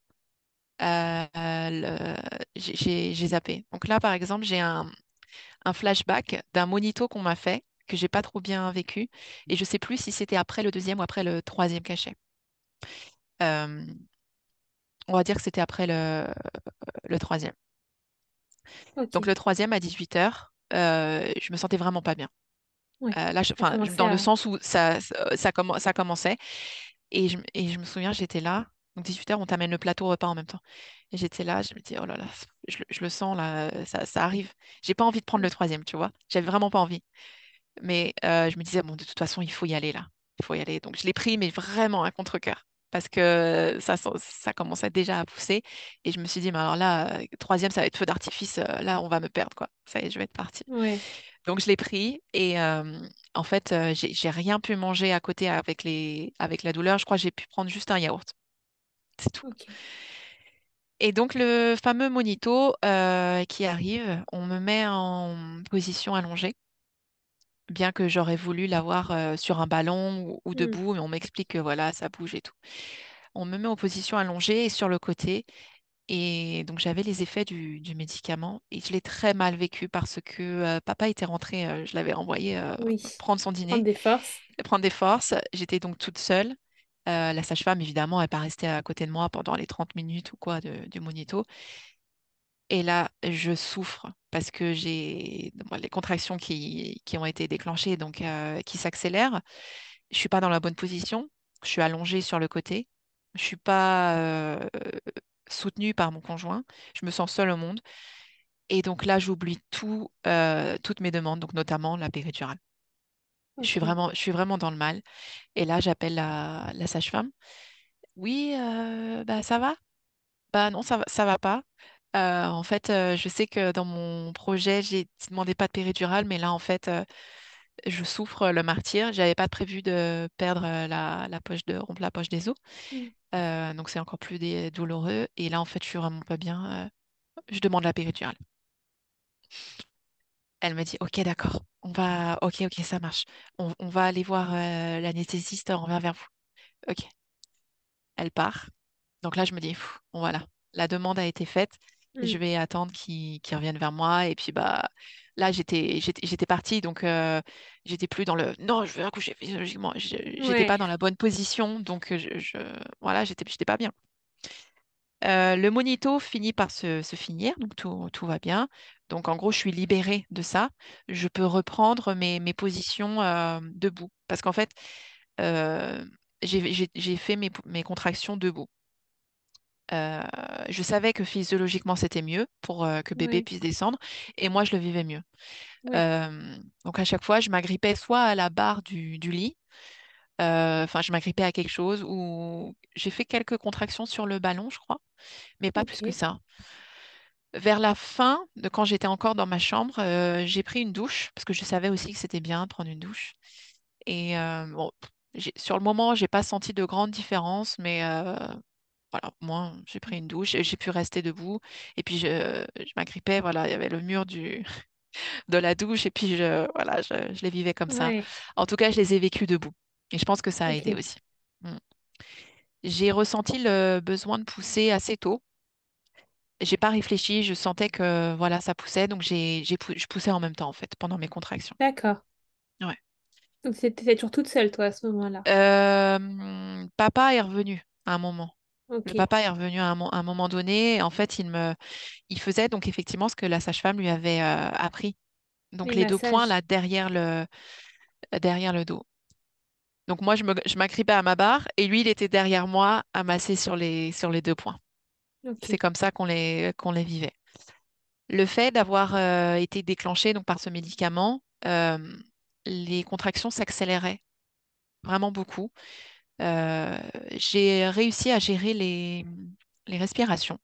euh, j'ai zappé. Donc là, par exemple, j'ai un, un flashback d'un monito qu'on m'a fait, que j'ai pas trop bien vécu, et je sais plus si c'était après le deuxième ou après le troisième cachet. Euh, on va dire que c'était après le, le troisième. Donc le troisième à 18h, je me sentais vraiment pas bien. Euh, là, je- dans le sens où ça, ça, ça commen- ça commençait, et je, et je me souviens, j'étais là, donc 18h, on t'amène le plateau repas en même temps. Et j'étais là, je me dis, oh là là, je, le je le sens là, ça, ça arrive. J'ai pas envie de prendre le troisième, tu vois. J'avais vraiment pas envie. Mais euh, je me disais, bon, de toute façon, il faut y aller là. Il faut y aller. Donc, je l'ai pris, mais vraiment à contre-cœur. Parce que ça, ça, ça commençait déjà à pousser. Et je me suis dit, mais alors là, euh, troisième, ça va être feu d'artifice. euh, Là, on va me perdre, quoi. Ça y est, je vais être partie. Ouais. Donc, je l'ai pris. Et euh, en fait, j'ai rien pu manger à côté avec les, avec la douleur. Je crois que j'ai pu prendre juste un yaourt. C'est tout. Et donc, le fameux monito euh, qui arrive, on me met en position allongée. Bien que j'aurais voulu l'avoir euh, sur un ballon ou, ou Mm. debout, mais on m'explique que voilà, ça bouge et tout. On me met en position allongée et sur le côté. Et donc j'avais les effets du, du médicament et je l'ai très mal vécu parce que euh, papa était rentré, euh, je l'avais envoyé euh, Oui. prendre son Prendre dîner, des forces. prendre des forces. J'étais donc toute seule. La sage-femme, évidemment, elle n'est pas restée à côté de moi pendant les 30 minutes ou quoi de- du monito. Et là, je souffre parce que j'ai bon, les contractions qui, qui ont été déclenchées, donc euh, qui s'accélèrent. Je suis pas dans la bonne position. Je suis allongée sur le côté. Je suis pas euh, soutenue par mon conjoint. Je me sens seule au monde. Et donc là, j'oublie tout, euh, toutes mes demandes, donc notamment la péridurale. Je suis vraiment, je suis vraiment dans le mal. Et là, j'appelle la, la sage-femme. Oui, bah ça va? Bah non, ça ça va pas. Euh, en fait, euh, je sais que dans mon projet, j'ai demandé pas de péridurale, mais là, en fait, euh, je souffre le martyr. J'avais pas prévu de perdre la, la poche de rompre la poche des os. Mm. Euh, donc c'est encore plus douloureux. Et là, en fait, je suis vraiment pas bien. je demande la péridurale. Elle me dit, OK, d'accord. On va, OK, OK, ça marche. On, on va aller voir l'anesthésiste. On revient vers vous. OK. Elle part. Donc là, je me dis, Pff, bon, voilà, la demande a été faite. Je Mm. vais attendre qu'ils qu'ils reviennent vers moi. Et puis, bah, là, j'étais, partie. Donc, euh, j'étais plus dans le non, je veux accoucher physiologiquement. Je- J'étais pas dans la bonne position. Donc, je, je- voilà, j'étais, pas bien. Euh, le monito finit par se, se finir. Donc, tout, tout va bien. Donc, en gros, je suis libérée de ça. Je peux reprendre mes, mes positions euh, debout. Parce qu'en fait, euh, j'ai fait mes, mes contractions debout. Je savais que physiologiquement c'était mieux pour que bébé Ouais. puisse descendre et moi je le vivais mieux. Ouais. Donc à chaque fois je m'agrippais soit à la barre du, du lit, enfin je m'agrippais à quelque chose ou j'ai fait quelques contractions sur le ballon je crois, mais pas plus que Ok. ça. Vers la fin de quand j'étais encore dans ma chambre, j'ai pris une douche parce que je savais aussi que c'était bien de prendre une douche. Et bon, j'ai- sur le moment j'ai pas senti de grande différence, mais Voilà, moi, j'ai pris une douche et j'ai pu rester debout. Et puis, je, je m'agrippais, voilà, il y avait le mur du, de la douche et puis, je, voilà, je, je les vivais comme ça. Ouais. En tout cas, je les ai vécus debout. Et je pense que ça a aidé aussi. Mm. J'ai ressenti le besoin de pousser assez tôt. J'ai pas réfléchi, je sentais que, voilà, ça poussait. Donc, j'ai, j'ai, je poussais en même temps, en fait, pendant mes contractions. D'accord. Ouais. Donc t'étais toujours toute seule, toi, à ce moment-là? Euh, papa est revenu à un moment. Le papa est revenu à un, mo- à un moment donné. En fait, il me, il faisait donc effectivement ce que la sage-femme lui avait euh, appris. Donc les deux points là derrière le, derrière le dos. Donc moi, je me, je m'agrippais à ma barre et lui, il était derrière moi, amassé sur les, sur les deux points. C'est comme ça qu'on les, qu'on les vivait. Le fait d'avoir euh, été déclenché donc, par ce médicament, euh, les contractions s'accéléraient vraiment beaucoup. Euh, j'ai réussi à gérer les, les respirations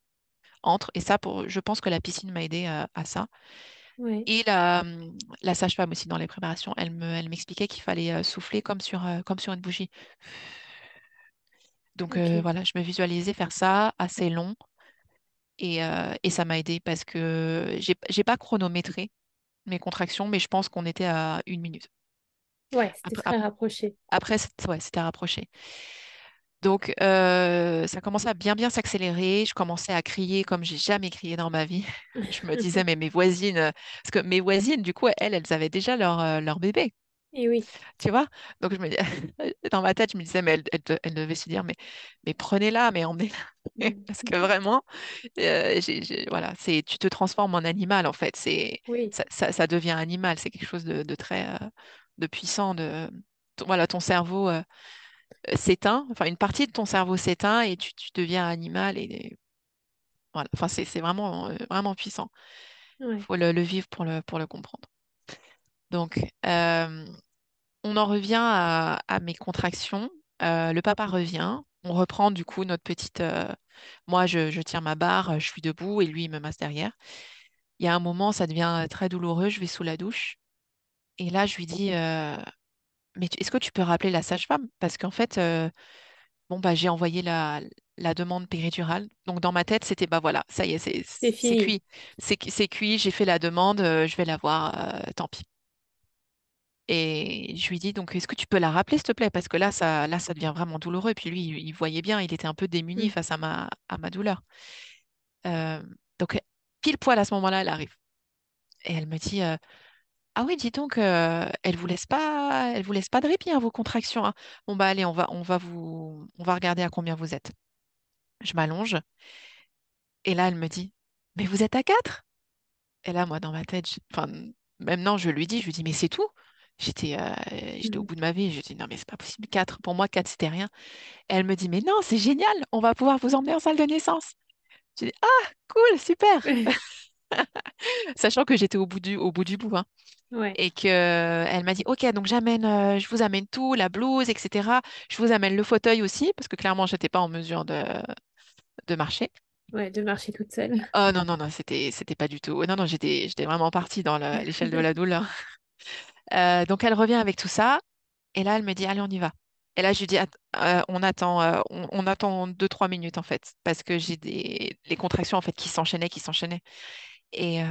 entre, et ça, pour, je pense que la piscine m'a aidé à, à ça. Et la, la sage-femme aussi dans les préparations, elle me, elle m'expliquait qu'il fallait euh, souffler comme sur, euh, comme sur une bougie. Donc euh, voilà, je me visualisais faire ça assez long et, euh, et ça m'a aidé parce que j'ai, j'ai pas chronométré mes contractions, mais je pense qu'on était à une minute. Ouais, c'était très rapproché. Après, ouais, c'était rapproché. Donc, euh, ça commençait à bien, bien s'accélérer. Je commençais à crier comme j'ai jamais crié dans ma vie. Je me disais, mais mes voisines, parce que mes voisines, du coup, elles, elles avaient déjà leur, euh, leur bébé, Et oui. tu vois? Donc, je me, dis- dans ma tête, je me disais, mais elles, elles, de- elles devaient se dire, mais, mais prenez-la, mais emmenez-la. Parce que vraiment, euh, voilà, c'est, tu te transformes en animal, en fait. C'est, Oui. ça, ça, ça devient animal. C'est quelque chose de, de très, euh, de puissant, de, ton- voilà, ton cerveau. euh, s'éteint, enfin une partie de ton cerveau s'éteint et tu, tu deviens animal et voilà. Enfin, c'est vraiment, euh, vraiment puissant. Il Ouais. faut le, le vivre pour le, pour le comprendre. Donc, euh, on en revient à, à mes contractions. Euh, le papa revient. On reprend du coup notre petite. euh, moi, je, je tiens ma barre, je suis debout et lui, il me masse derrière. Il y a un moment, ça devient très douloureux. Je vais sous la douche. Et là, je lui dis, euh, mais tu- est-ce que tu peux rappeler la sage-femme? Parce qu'en fait, euh, Bon, bah, j'ai envoyé la, la demande péridurale. Donc, dans ma tête, c'était, bah voilà, ça y est, c'est C'est c'est fini. cuit. C'est cu- c'est cuit, j'ai fait la demande, euh, je vais la voir, euh, tant pis. Et je lui dis, donc, est-ce que tu peux la rappeler, s'il te plaît? Parce que là, ça, là, ça devient vraiment douloureux. Et puis lui, il, il voyait bien, il était un peu démuni Mm. face à ma, à ma douleur. Euh, donc, pile poil à ce moment-là, elle arrive. Et elle me dit, ah oui, dis donc, euh, elle vous laisse pas, elle vous laisse pas de répit, hein, vos contractions. hein. Bon, bah, allez, on va, on va vous, on va regarder à combien vous êtes. Je m'allonge. Et là, elle me dit, mais vous êtes à quatre? Et là, moi, dans ma tête, je- enfin, même non, je lui dis, je lui dis, mais c'est tout. J'étais euh, j'étais au Mm. bout de ma vie. Je dis, non, mais c'est pas possible. Quatre. Pour moi, quatre, c'était rien. Et elle me dit, mais non, c'est génial. On va pouvoir vous emmener en salle de naissance. Je dis, ah, cool, super. Sachant que j'étais au bout du, au bout du bout. hein. Ouais. Et que elle m'a dit, OK, donc j'amène, euh, je vous amène tout, la blouse, etc. Je vous amène le fauteuil aussi, parce que clairement, j'étais pas en mesure de, de marcher. Ouais, de marcher toute seule. Oh non, non, non, c'était, c'était pas du tout. Non, non, j'étais, j'étais vraiment partie dans la- l'échelle de la douleur. Euh, donc elle revient avec tout ça, et là elle me dit, allez, on y va. Et là je lui dis, euh, on attend, euh, on, on attend deux, trois minutes en fait, parce que j'ai des les contractions en fait qui s'enchaînaient, qui s'enchaînaient. Et euh,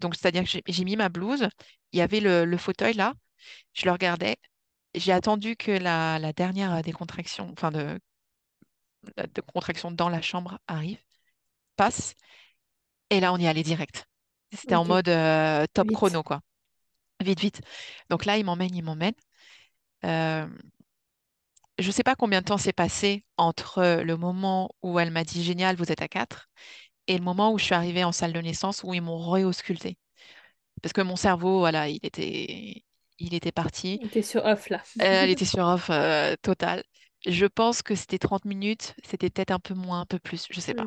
donc c'est-à-dire que j'ai mis ma blouse, il y avait le, le fauteuil là, je le regardais, j'ai attendu que la, la dernière des contractions, enfin de, de contractions dans la chambre arrive, passe, et là on y allait direct. C'était en mode euh, top Vite. chrono, quoi. Vite, vite. Donc là, il m'emmène, il m'emmène. Euh, je ne sais pas combien de temps s'est passé entre le moment où elle m'a dit génial, vous êtes à quatre, et le moment où je suis arrivée en salle de naissance où ils m'ont réausculté. Parce que mon cerveau, voilà, il était, il était parti. Il était sur off là. Euh, Elle était sur off euh, total. Je pense que c'était 30 minutes, c'était peut-être un peu moins, un peu plus, je sais pas.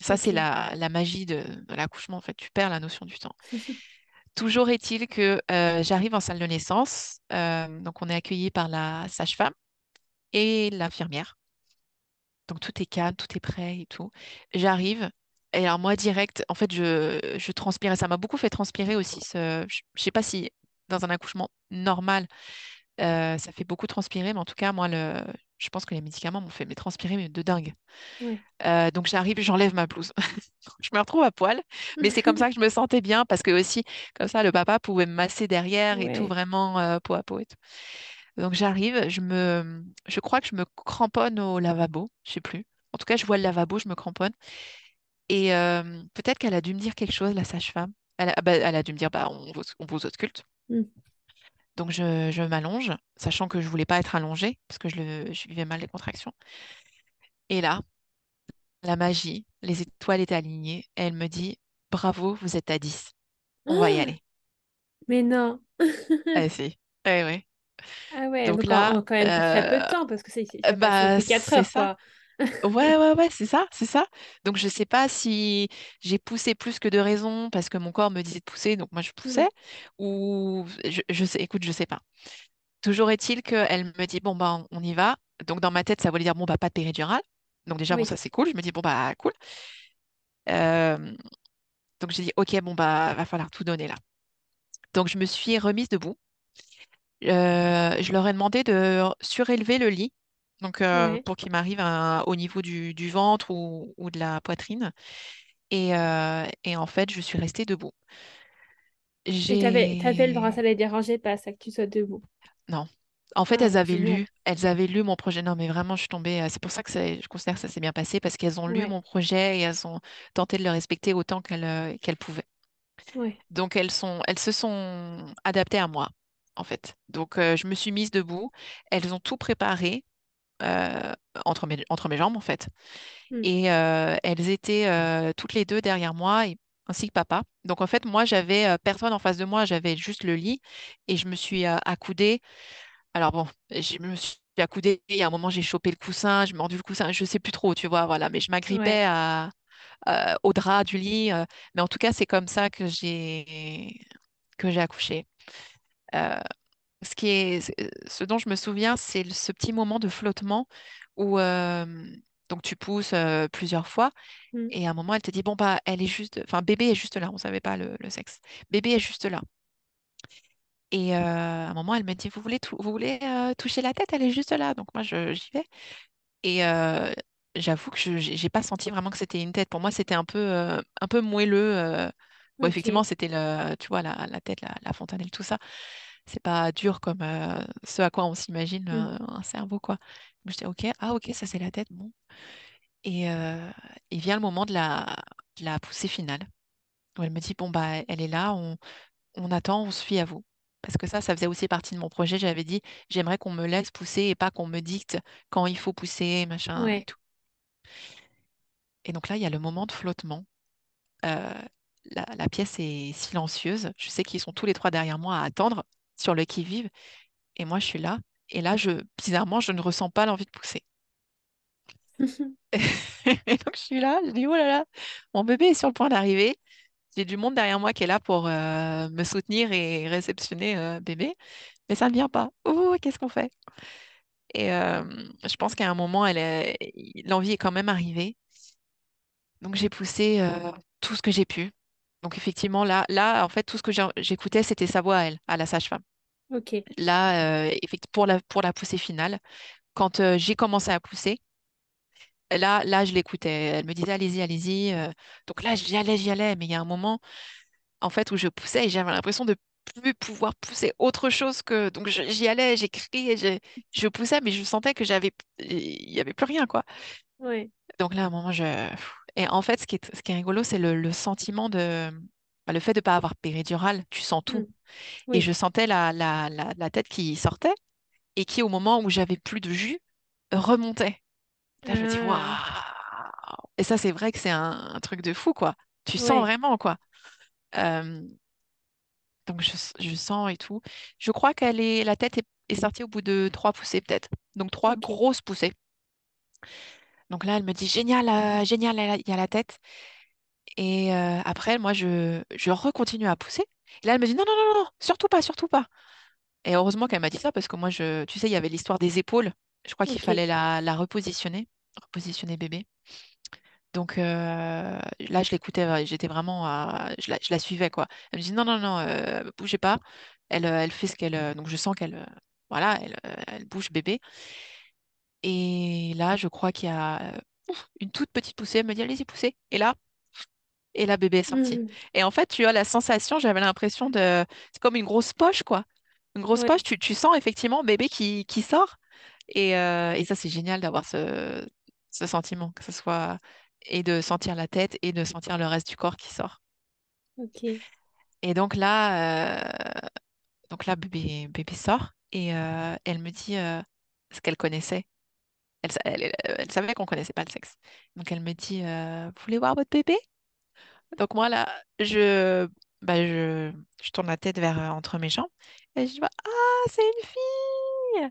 Ça, c'est la, la magie de, de l'accouchement, en fait. Tu perds la notion du temps. Toujours est-il que euh, j'arrive en salle de naissance. euh, donc, on est accueilli par la sage-femme et l'infirmière. Donc, tout est calme, tout est prêt et tout. J'arrive. Et alors, moi, direct, en fait, je, je transpirais. Ça m'a beaucoup fait transpirer aussi. ce- je ne sais pas si dans un accouchement normal, euh, ça fait beaucoup transpirer, mais en tout cas, moi, le, je pense que les médicaments m'ont fait mais transpirer mais de dingue. Euh, donc j'arrive, j'enlève ma blouse. Je me retrouve à poil, mais c'est comme ça que je me sentais bien parce que aussi, comme ça, le papa pouvait me masser derrière et tout, vraiment euh, peau à peau et tout. Donc j'arrive, je me, je crois que je me cramponne au lavabo, je sais plus. En tout cas, je vois le lavabo, je me cramponne. Et euh, peut-être qu'elle a dû me dire quelque chose, la sage-femme. Elle a, ah bah, elle a dû me dire, bah, on vous, on vous ausculte. Mm. Donc je, je m'allonge, sachant que je voulais pas être allongée parce que je, le, je vivais mal les contractions. Et là, la magie, les étoiles étaient alignées. Et elle me dit, bravo, vous êtes à 10. On va y aller. Mais non. Ah si. Eh oui. Ah ouais, Donc donc là, en quand même très peu de euh, temps, parce que c'est, passé bah, que 4 c'est heures, ça. quoi. Ouais, ouais, ouais, c'est ça, c'est ça. Donc, je sais pas si j'ai poussé plus que de raison parce que mon corps me disait de pousser, donc moi je Hmm, poussais, ou je, je sais, écoute, je sais pas. Toujours est-il qu'elle me dit, bon, bah, on y va. Donc, dans ma tête, ça voulait dire, bon, bah, pas de péridurale. Donc, déjà, bon, ça, c'est cool. Je me dis, bon, bah, cool. Euh, donc, j'ai dit, ok, bon, bah, va falloir tout donner là. Donc, je me suis remise debout. Euh, je leur ai demandé de surélever le lit, donc, euh, pour qu'il m'arrive au niveau du, du ventre ou, ou de la poitrine. Et, euh, et en fait, je suis restée debout. T'avais, t'avais le droit, ça les dérangeait pas, ça que tu sois debout? Non. En fait, Ah elles avaient lu, elles avaient lu mon projet. Non, mais vraiment, je suis tombée. euh, C'est pour ça que je considère que ça s'est bien passé parce qu'elles ont lu Ouais, mon projet et elles ont tenté de le respecter autant qu'elles qu'elles pouvaient. ouais. Donc, elles sont, elles se sont adaptées à moi, en fait. Donc, euh, je me suis mise debout. Elles ont tout préparé entre mes, entre mes jambes, en fait. Hmm, Et euh, elles étaient euh, toutes les deux derrière moi, et- ainsi que papa. Donc, en fait, moi, j'avais euh, personne en face de moi. J'avais juste le lit et je me suis euh, accoudée Alors bon, je me suis accoudée, y a un moment j'ai chopé le coussin, je mordu le coussin, je sais plus trop, tu vois, voilà, mais je Ouais. m'agrippais à, euh, au drap du lit, euh, mais en tout cas c'est comme ça que j'ai que j'ai accouché. Euh, ce qui est, ce dont je me souviens, c'est ce petit moment de flottement où euh, donc tu pousses euh, plusieurs fois Hmm, et à un moment elle te dit bon bah elle est juste, enfin bébé est juste là, on savait pas le, le sexe, bébé est juste là. Et euh, à un moment, elle me dit, vous voulez, vous voulez euh, toucher la tête? Elle est juste là. Donc moi, j'y vais. Et euh, j'avoue que je j'ai j'ai pas senti vraiment que c'était une tête. Pour moi, c'était un peu, euh, un peu moelleux. euh. Effectivement, c'était le, tu vois, la, la tête, la, la fontanelle, tout ça. C'est pas dur comme euh, ce à quoi on s'imagine euh, un cerveau, quoi. Donc je dis, ok, ah ok, ça c'est la tête, bon. Et euh, il vient le moment de la, de la poussée finale. Où elle me dit, bon, bah, elle est là, on, on attend, on se fie à vous. Parce que ça, ça faisait aussi partie de mon projet. J'avais dit, j'aimerais qu'on me laisse pousser et pas qu'on me dicte quand il faut pousser, machin et tout. Et donc là, il y a le moment de flottement. La, la pièce est silencieuse. Je sais qu'ils sont tous les trois derrière moi à attendre sur le qui-vive. Et moi, je suis là. Et là, je, bizarrement, je ne ressens pas l'envie de pousser. Et donc, je suis là. Je dis, oh là là, mon bébé est sur le point d'arriver. J'ai du monde derrière moi qui est là pour euh, me soutenir et réceptionner euh, bébé. Mais ça ne vient pas. Oh, qu'est-ce qu'on fait? Et euh, je pense qu'à un moment, l'envie est quand même arrivée. Donc j'ai poussé tout ce que j'ai pu. Donc effectivement, là, là, en fait, tout ce que j'écoutais, c'était sa voix à elle, à la sage-femme. Ok. Là, euh, pour la, pour la poussée finale, quand euh, j'ai commencé à pousser, là, là, je l'écoutais. Elle me disait, allez-y, allez-y. euh. donc là, j'y allais, j'y allais. Mais il y a un moment, en fait, où je poussais et j'avais l'impression de plus pouvoir pousser autre chose que... Donc j'y allais, j'ai crié, j'ai- je poussais, mais je sentais que j'avais... Il y avait plus rien, quoi. Ouais. Donc là, à un moment, je... Et en fait, ce qui est, ce qui est rigolo, c'est le, le sentiment de... bah, le fait de ne pas avoir péridurale, tu sens tout. Hmm, Et je sentais la, la, la, la tête qui sortait et qui, au moment où j'avais plus de jus, remontait. Là, je me dis, waouh! Ah. Et ça, c'est vrai que c'est un, un truc de fou, quoi. Tu sens vraiment, quoi. Euh, donc, je, je sens et tout. Je crois qu'elle est... la tête est, est sortie au bout de trois poussées, peut-être. Donc, trois grosses poussées. Donc là, elle me dit, génial, euh, génial, il y a la tête. Et euh, après, moi, je, je recontinue à pousser. Et là, elle me dit, non, non, non, non, surtout pas, surtout pas. Et heureusement qu'elle m'a dit ça parce que moi, je, tu sais, il y avait l'histoire des épaules. Je crois qu'il fallait la, la repositionner, repositionner bébé. Donc euh, là, je l'écoutais, j'étais vraiment, à- je la, je la suivais, quoi. Elle me dit, non, non, non, euh, bougez pas. Elle, elle fait ce qu'elle... donc je sens qu'elle, voilà, elle, elle bouge bébé. Et là, je crois qu'il y a ouf, une toute petite poussée. Elle me dit, allez-y, poussez. Et là, et la bébé est sortie. Hmm, Et en fait, tu as la sensation, j'avais l'impression de... C'est comme une grosse poche, quoi. Une grosse Ouais. poche, tu, tu sens effectivement bébé qui, qui sort. Et, euh, et ça, c'est génial d'avoir ce, ce sentiment, que ce soit... Et de sentir la tête et de sentir le reste du corps qui sort. Ok. Et donc là, euh, donc là bébé, bébé sort et euh, elle me dit ce qu'elle connaissait. Elle, sa- elle, savait qu'on connaissait pas le sexe. Donc elle me dit, euh, vous voulez voir votre bébé? Donc moi là, je, bah, je, je tourne la tête vers euh, entre mes jambes et je vois, ah, c'est une fille!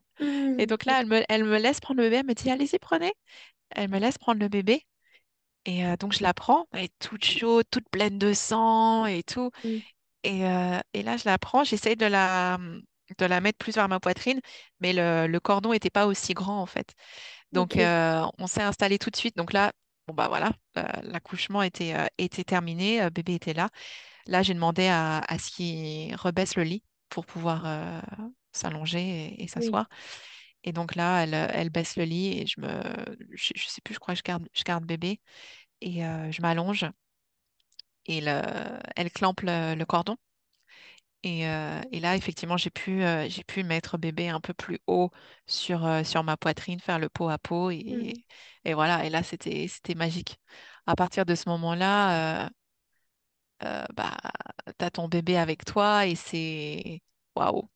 Et Mhm. donc là, elle me, elle me laisse prendre le bébé. Elle me dit, allez-y, prenez. Elle me laisse prendre le bébé. Et euh, donc, je la prends. Elle est toute chaude, toute pleine de sang et tout. Mhm. Et, euh, et là, je la prends. J'essaye de la, de la mettre plus vers ma poitrine. Mais le, le cordon n'était pas aussi grand, en fait. Donc, euh, on s'est installé tout de suite. Donc là, bon, bah voilà, euh, l'accouchement était, euh, était terminé. bébé était là. Là, j'ai demandé à, à ce qu'il rebaisse le lit pour pouvoir s'allonger et, et oui, s'asseoir. Et donc là, elle, elle baisse le lit et je me, je, je sais plus, je crois que je garde, je garde bébé et je m'allonge et le, elle clampe le, le cordon. Et, euh, et là, effectivement, j'ai pu, euh, j'ai pu mettre bébé un peu plus haut sur, euh, sur ma poitrine, faire le pot à pot Mhm. et, et voilà. Et là, c'était, c'était magique. À partir de ce moment-là, bah, t'as ton bébé avec toi et c'est waouh.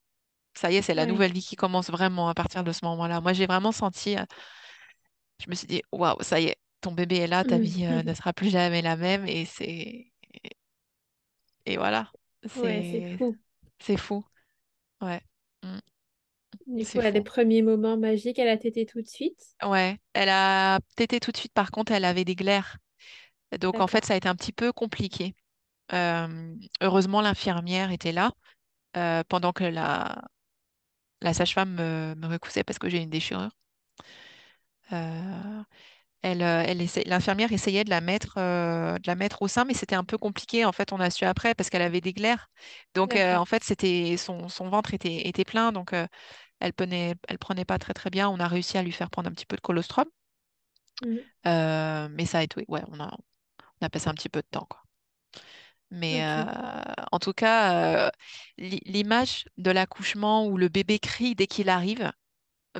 Ça y est, c'est la nouvelle vie qui commence vraiment à partir de ce moment-là. Moi, j'ai vraiment senti, je me suis dit, waouh, ça y est, ton bébé est là, ta vie, ne sera plus jamais la même et c'est, et voilà, c'est fou. c'est fou. Ouais, Mm, Du coup, à les fou. premiers moments magiques, elle a tété tout de suite? Ouais, elle a tété tout de suite. Par contre, elle avait des glaires. Donc, en fait, ça a été un petit peu compliqué. Euh, heureusement, l'infirmière était là euh, pendant que la, la sage-femme me, me recousait parce que j'ai une déchirure. Euh, elle, euh, elle essa- l'infirmière essayait de la mettre, euh, de la mettre au sein, mais c'était un peu compliqué. En fait, on a su après parce qu'elle avait des glaires. Donc, euh, en fait, c'était son, son ventre était, était plein, donc euh, elle prenait, elle prenait pas très très bien. On a réussi à lui faire prendre un petit peu de colostrum. Euh, mais ça a été, ouais, on a, on a passé un petit peu de temps, quoi. Mais euh, en tout cas, euh, l'i- l'image de l'accouchement où le bébé crie dès qu'il arrive,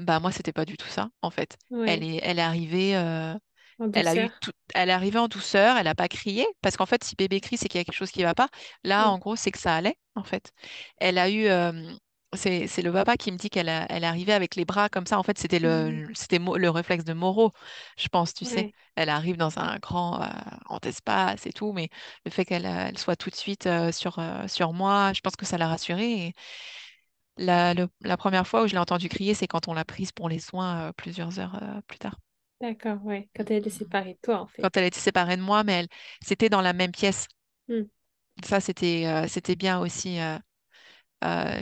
bah moi, c'était pas du tout ça, en fait. Elle est, elle est arrivée. euh, en Elle a eu douceur. tout- elle est arrivée en douceur, elle n'a pas crié, parce qu'en fait, si bébé crie, c'est qu'il y a quelque chose qui va pas. Là, en gros, c'est que ça allait, en fait. Elle a eu, euh, c'est, c'est le papa qui me dit qu'elle a- elle est arrivée avec les bras comme ça. En fait, c'était le, le- c'était Mo- le réflexe de Moreau, je pense, tu sais. Ouais, Elle arrive dans un grand, euh, grand espace et tout, mais le fait qu'elle euh, elle soit tout de suite euh, sur, euh, sur moi, je pense que ça l'a rassurée. La, le- la première fois où je l'ai entendue crier, c'est quand on l'a prise pour les soins euh, plusieurs heures euh, plus tard. d'accord, ouais. Quand elle était séparée de toi, en quand elle fait. était séparée de moi, mais elle, c'était dans la même pièce. Mhm. Ça, c'était euh, c'était bien aussi.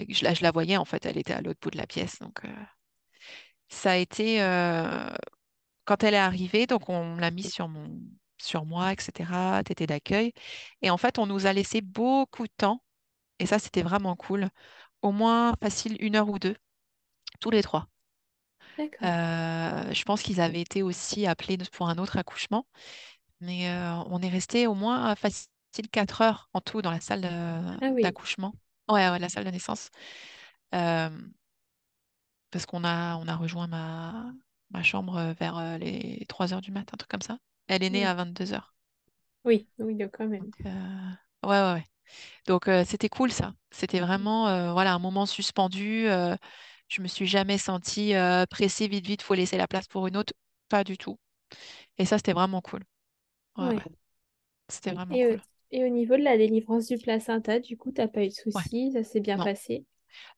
je, la, je la voyais, en fait, elle était à l'autre bout de la pièce. Donc, ça a été, quand elle est arrivée, donc on l'a mis sur mon, sur moi, etc., tété d'accueil. Et en fait, on nous a laissé beaucoup de temps. Et ça, c'était vraiment cool. Au moins, facile, une heure ou deux, tous les trois. D'accord. Euh, je pense qu'ils avaient été aussi appelés pour un autre accouchement. Mais euh, on est resté au moins facile 4 heures en tout dans la salle de- Ah oui, d'accouchement. Ouais, ouais, la salle de naissance. Euh, parce qu'on a, on a rejoint ma, ma chambre vers les 3 heures du matin, un truc comme ça. Elle est née oui. à 22 heures. Oui, oui, donc quand même. ouais, ouais, ouais. Donc, euh, c'était cool ça. C'était Mhm. vraiment euh, voilà, un moment suspendu. euh, je me suis jamais sentie pressée, vite, vite, faut laisser la place pour une autre. Pas du tout. Et ça, c'était vraiment cool. Ouais, ouais. Ouais. C'était vraiment Et, cool. et au niveau de la délivrance du placenta, du coup, t'as pas eu de Ouais. soucis, ça s'est bien Non. passé?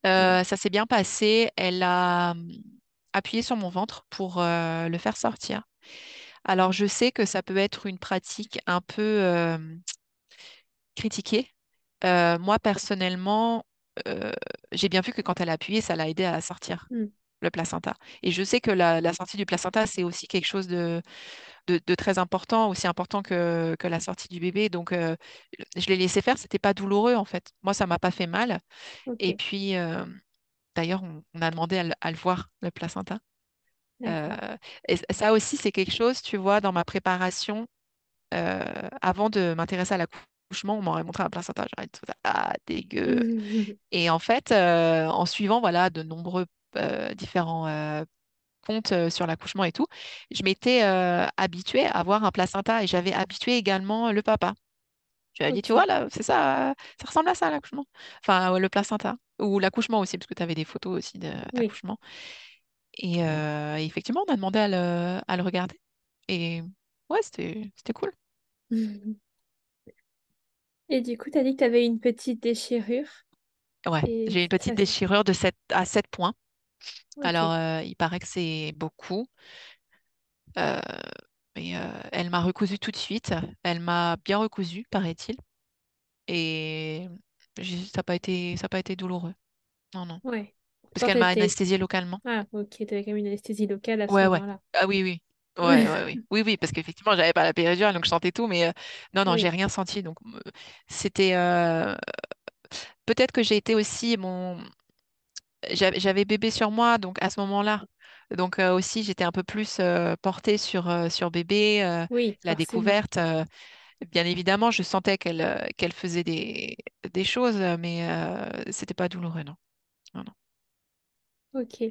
Ça s'est bien passé. Elle a hum, appuyé sur mon ventre pour le faire sortir. Alors, je sais que ça peut être une pratique un peu critiquée. Euh, moi, personnellement, euh, j'ai bien vu que quand elle a appuyé, ça l'a aidé à sortir Mhm. le placenta. Et je sais que la, la sortie du placenta, c'est aussi quelque chose de, de- de très important, aussi important que, que la sortie du bébé. Donc, euh, je l'ai laissé faire. C'était pas douloureux, en fait. Moi, ça m'a pas fait mal. Et puis, D'ailleurs, on, on a demandé à, le à le voir, le placenta. et ça aussi, c'est quelque chose, tu vois, dans ma préparation, avant de m'intéresser à l'accouchement, on m'aurait montré un placenta. J'aurais dit, ah, dégueu. Et en fait, euh, en suivant, voilà, de nombreux euh, différents euh, comptes euh, sur l'accouchement et tout, je m'étais habituée à avoir un placenta et j'avais habitué également le papa. Je lui ai dit, tu vois, là, c'est ça, ça ressemble à ça, l'accouchement. Enfin, le placenta. Ou l'accouchement aussi, parce que tu avais des photos aussi oui. d'accouchement. Et effectivement, on a demandé à le, à le regarder. Et ouais, c'était, c'était cool. Et du coup, t'as dit que t'avais une petite déchirure. Ouais, Et j'ai une petite ça, déchirure de 7 à 7 points. Alors, euh, il paraît que c'est beaucoup. Euh, mais euh, elle m'a recousu tout de suite. Elle m'a bien recousu, paraît-il. Et j'ai- ça n'a pas été, ça a pas été douloureux. Non, non. Ouais. Parce qu'elle m'a t'étais... anesthésié localement. Ah, ok, t'avais quand même une anesthésie locale à ce Ouais, ouais. moment-là. Ah oui, oui. Ouais, ouais, oui. Oui, oui, parce qu'effectivement, j'avais pas la péridurale, donc je sentais tout, mais euh, non, non, j'ai rien senti. Donc, euh, c'était. euh, Peut-être que j'ai été aussi. Mon... J'avais j'avais bébé sur moi, donc à ce moment-là. Donc, euh, aussi, j'étais un peu plus euh, portée sur, euh, sur bébé, euh, oui, la forcément. découverte. euh, Bien évidemment, je sentais qu'elle euh, qu'elle faisait des, des choses, mais euh, c'était pas douloureux, non. Non, non. Ok.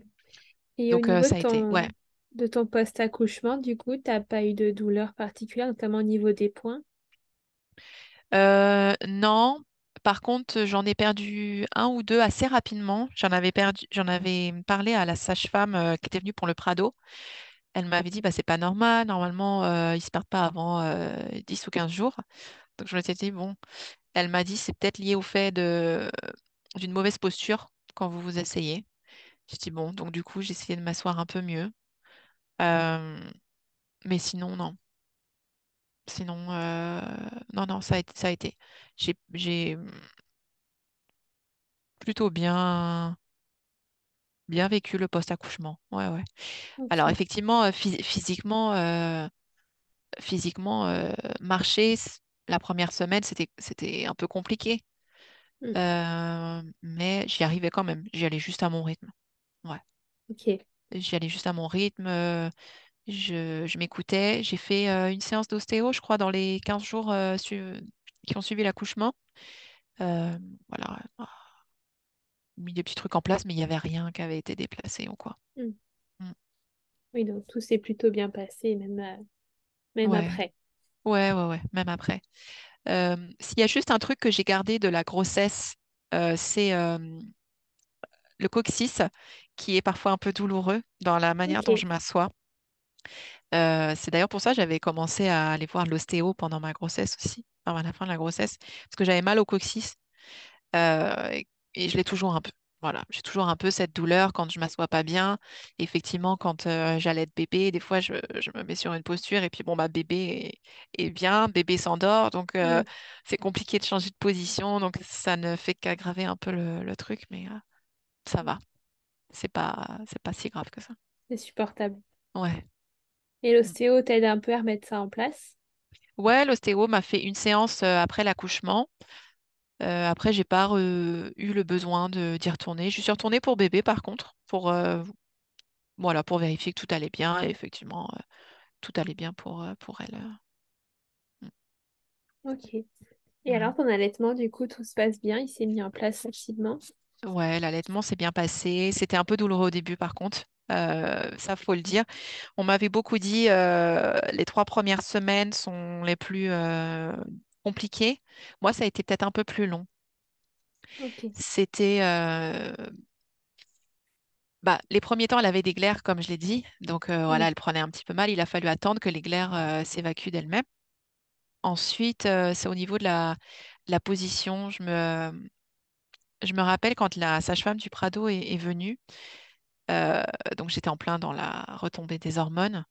Et au Donc, euh, niveau de ça a été. Ouais. De ton post-accouchement, du coup, t'as pas eu de douleur particulière, notamment au niveau des points? Euh, non. Par contre, j'en ai perdu un ou deux assez rapidement. J'en avais perdu, j'en avais parlé à la sage-femme euh, qui était venue pour le Prado. Elle m'avait dit, bah, c'est pas normal. Normalement, euh, ils se perdent pas avant euh, 10 ou 15 jours. Donc, je me suis dit, bon. Elle m'a dit, c'est peut-être lié au fait de d'une mauvaise posture quand vous vous asseyez. J'ai dit, bon, donc du coup, j'ai essayé de m'asseoir un peu mieux. Euh, mais sinon, non. Sinon, euh, non, non, ça a été, ça a été. J'ai, j'ai plutôt bien, bien vécu le post-accouchement. Ouais, ouais. Alors, effectivement, euh, phys- physiquement, euh, physiquement euh, marcher, la première semaine, c'était, c'était un peu compliqué. Hmm. Euh, mais j'y arrivais quand même. J'y allais juste à mon rythme. Ouais. Ok. J'y allais juste à mon rythme. euh, Je, je m'écoutais. J'ai fait euh, une séance d'ostéo, je crois, dans les 15 jours euh, su- qui ont suivi l'accouchement. Voilà, mis des petits trucs en place, mais il n'y avait rien qui avait été déplacé ou quoi. Hmm. Mm. Oui, donc tout s'est plutôt bien passé, même, même Ouais, après. ouais, ouais, ouais, même après. S'il y a juste un truc que j'ai gardé de la grossesse, c'est le coccyx, qui est parfois un peu douloureux dans la manière dont je m'assois. Euh, c'est d'ailleurs pour ça que j'avais commencé à aller voir l'ostéo pendant ma grossesse aussi, enfin, à la fin de la grossesse, parce que j'avais mal au coccyx. Euh, et, et je l'ai toujours un peu. Voilà, j'ai toujours un peu cette douleur quand je m'assois pas bien. Effectivement, quand euh, j'allais bébé, des fois je, je me mets sur une posture et puis bon bah bébé est, est bien, bébé s'endort, donc Hmm. c'est compliqué de changer de position, donc ça ne fait qu'aggraver un peu le, le truc, mais ça va, c'est pas c'est pas si grave que ça. C'est supportable. Ouais. Et l'ostéo t'aide un peu à remettre ça en place? Ouais, l'ostéo m'a fait une séance euh, après l'accouchement. Euh, après, j'ai pas re- eu le besoin de d'y retourner. Je suis retournée pour bébé, par contre, pour euh, voilà, pour vérifier que tout allait bien. Et effectivement, euh, tout allait bien pour euh, pour elle. euh. Mm. Ok. Et alors, ton allaitement, du coup, tout se passe bien, il s'est mis en place facilement? Ouais, l'allaitement s'est bien passé. C'était un peu douloureux au début, par contre. Euh, ça, faut le dire. On m'avait beaucoup dit euh, les trois premières semaines sont les plus euh, compliquées. Moi, ça a été peut-être un peu plus long. Ok. C'était euh, Bah, les premiers temps, elle avait des glaires, comme je l'ai dit. Donc euh, voilà, elle prenait un petit peu mal. Il a fallu attendre que les glaires euh, s'évacuent d'elles-mêmes. Ensuite, euh, c'est au niveau de la, la position. Je me, je me rappelle quand la sage-femme du Prado est, venue. euh, donc j'étais en plein dans la retombée des hormones.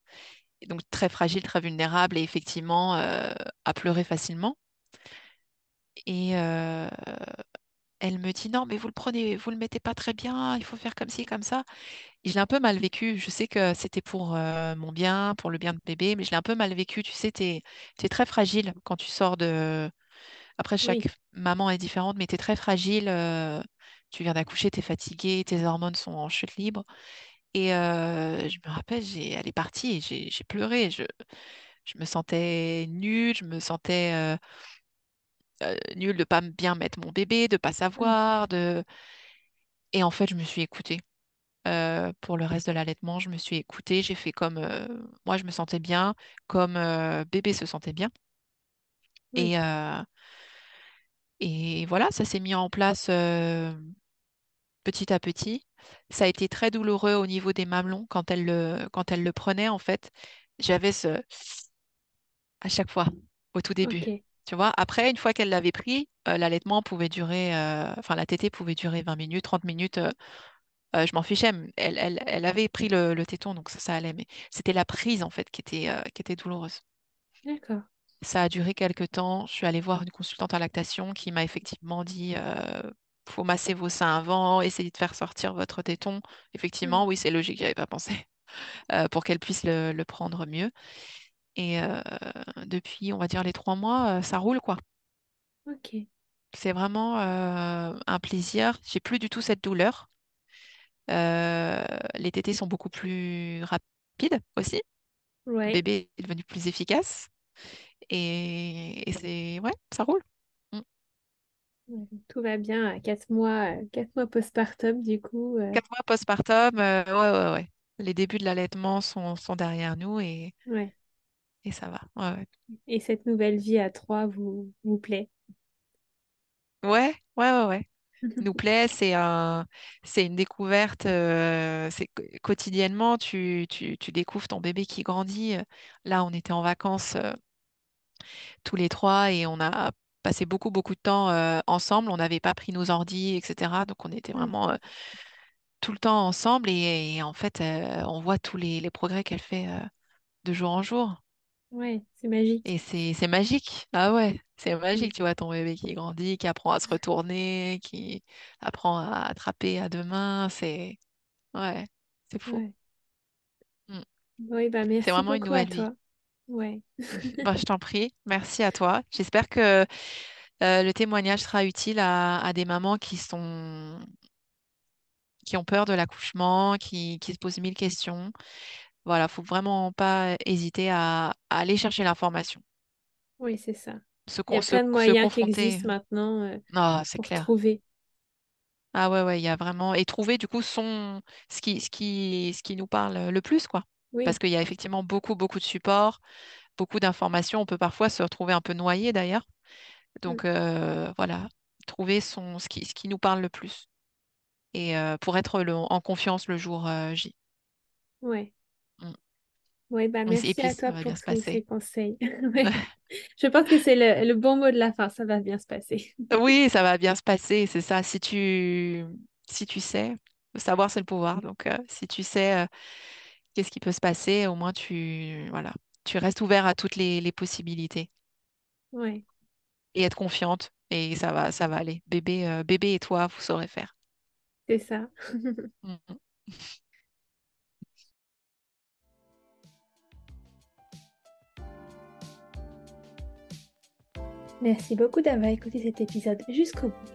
Et donc très fragile, très vulnérable et effectivement euh, à pleurer facilement. Et euh, elle me dit non, mais vous le prenez, vous le mettez pas très bien. Il faut faire comme ci, comme ça. Je l'ai un peu mal vécu. Je sais que c'était pour mon bien, pour le bien de bébé, mais je l'ai un peu mal vécu. Tu sais, tu es, très fragile quand tu sors de... Après, chaque Oui. maman est différente, mais tu es très fragile. euh, Tu viens d'accoucher, tu es fatiguée, tes hormones sont en chute libre. Et euh, je me rappelle, elle est partie et j'ai pleuré. Je... je me sentais nulle, je me sentais euh, euh, nulle de pas bien mettre mon bébé, de pas Hmm. savoir, de... Et en fait, je me suis écoutée. Pour le reste de l'allaitement, je me suis écoutée, j'ai fait comme moi je me sentais bien, comme bébé se sentait bien. Oui. Et, et voilà, ça s'est mis en place euh, petit à petit. Ça a été très douloureux au niveau des mamelons quand elle le, quand elle le prenait, en fait. J'avais ce à chaque fois, au tout début. Tu vois, après, une fois qu'elle l'avait pris, euh, l'allaitement pouvait durer, euh, enfin la tétée pouvait durer 20 minutes, 30 minutes. je m'en fichais. Elle, elle, elle, avait pris le, téton, donc ça, ça allait. Mais c'était la prise, en fait, qui était, qui était douloureuse. D'accord. Ça a duré quelques temps. Je suis allée voir une consultante en lactation qui m'a effectivement dit faut masser vos seins avant, essayer de faire sortir votre téton. Effectivement, oui, c'est logique, j'avais pas pensé. pour qu'elle puisse le, le, prendre mieux. Et depuis, on va dire, les trois mois, ça roule, quoi. Ok. C'est vraiment un plaisir. J'ai plus du tout cette douleur. les tétés sont beaucoup plus rapides aussi. Le bébé est devenu plus efficace. Et, c'est ouais, ça roule. Mmh. Tout va bien à 4 mois, quatre mois postpartum, du coup. 4 mois postpartum, ouais, ouais, ouais. Les débuts de l'allaitement sont, sont derrière nous et, ouais. et ça va. Ouais, ouais. Et cette nouvelle vie à 3 vous, vous plaît? Ouais, ouais, ouais, ouais. Nous plaît, c'est un, c'est une découverte. c'est quotidiennement, tu, tu, tu découvres ton bébé qui grandit. Là, on était en vacances tous les trois et on a passé beaucoup, beaucoup de temps ensemble. On n'avait pas pris nos ordis, etc. Donc, on était Mmh. vraiment tout le temps ensemble et, en fait, on voit tous les, les progrès qu'elle fait de jour en jour. Ouais, c'est magique. Et c'est magique. Ah ouais, c'est magique, tu vois, ton bébé qui grandit, qui apprend à se retourner, qui apprend à attraper à deux mains. C'est ouais, c'est fou. Mmh. Oui, bah C'est merci vraiment une beaucoup à nouvelle vie. Ouais. Bah, je t'en prie, merci à toi. J'espère que le témoignage sera utile à, à des mamans qui sont qui ont peur de l'accouchement, qui, qui se posent mille questions. Voilà, faut vraiment pas hésiter à, à aller chercher l'information. Oui, c'est ça. Se, Il y a plein de moyens qui existent maintenant euh, Ah, c'est clair. trouver. Ah ouais, ouais, il y a vraiment. Et trouver du coup son ce qui, ce qui, ce qui nous parle le plus, quoi. Parce qu'il y a effectivement beaucoup, beaucoup de supports, beaucoup d'informations. On peut parfois se retrouver un peu noyé d'ailleurs. Mm. Donc euh, voilà, trouver son ce qui, ce qui nous parle le plus. Et euh, pour être le- en confiance le jour euh, J. Ouais. Mm. Oui, bah merci puis à toi pour tous ces conseils. Ouais. Je pense que c'est le, le bon mot de la fin. Ça va bien se passer. Oui, ça va bien se passer, c'est ça. Si tu, si tu sais, savoir c'est le pouvoir. Donc, euh, si tu sais euh, qu'est-ce qui peut se passer, au moins tu, voilà, tu restes ouvert à toutes les, les possibilités Ouais, et être confiante et ça va, ça va aller. Bébé, euh, bébé et toi, vous saurez faire. c'est ça. Mhm. Merci beaucoup d'avoir écouté cet épisode jusqu'au bout.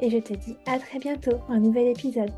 et je te dis à très bientôt un nouvel épisode.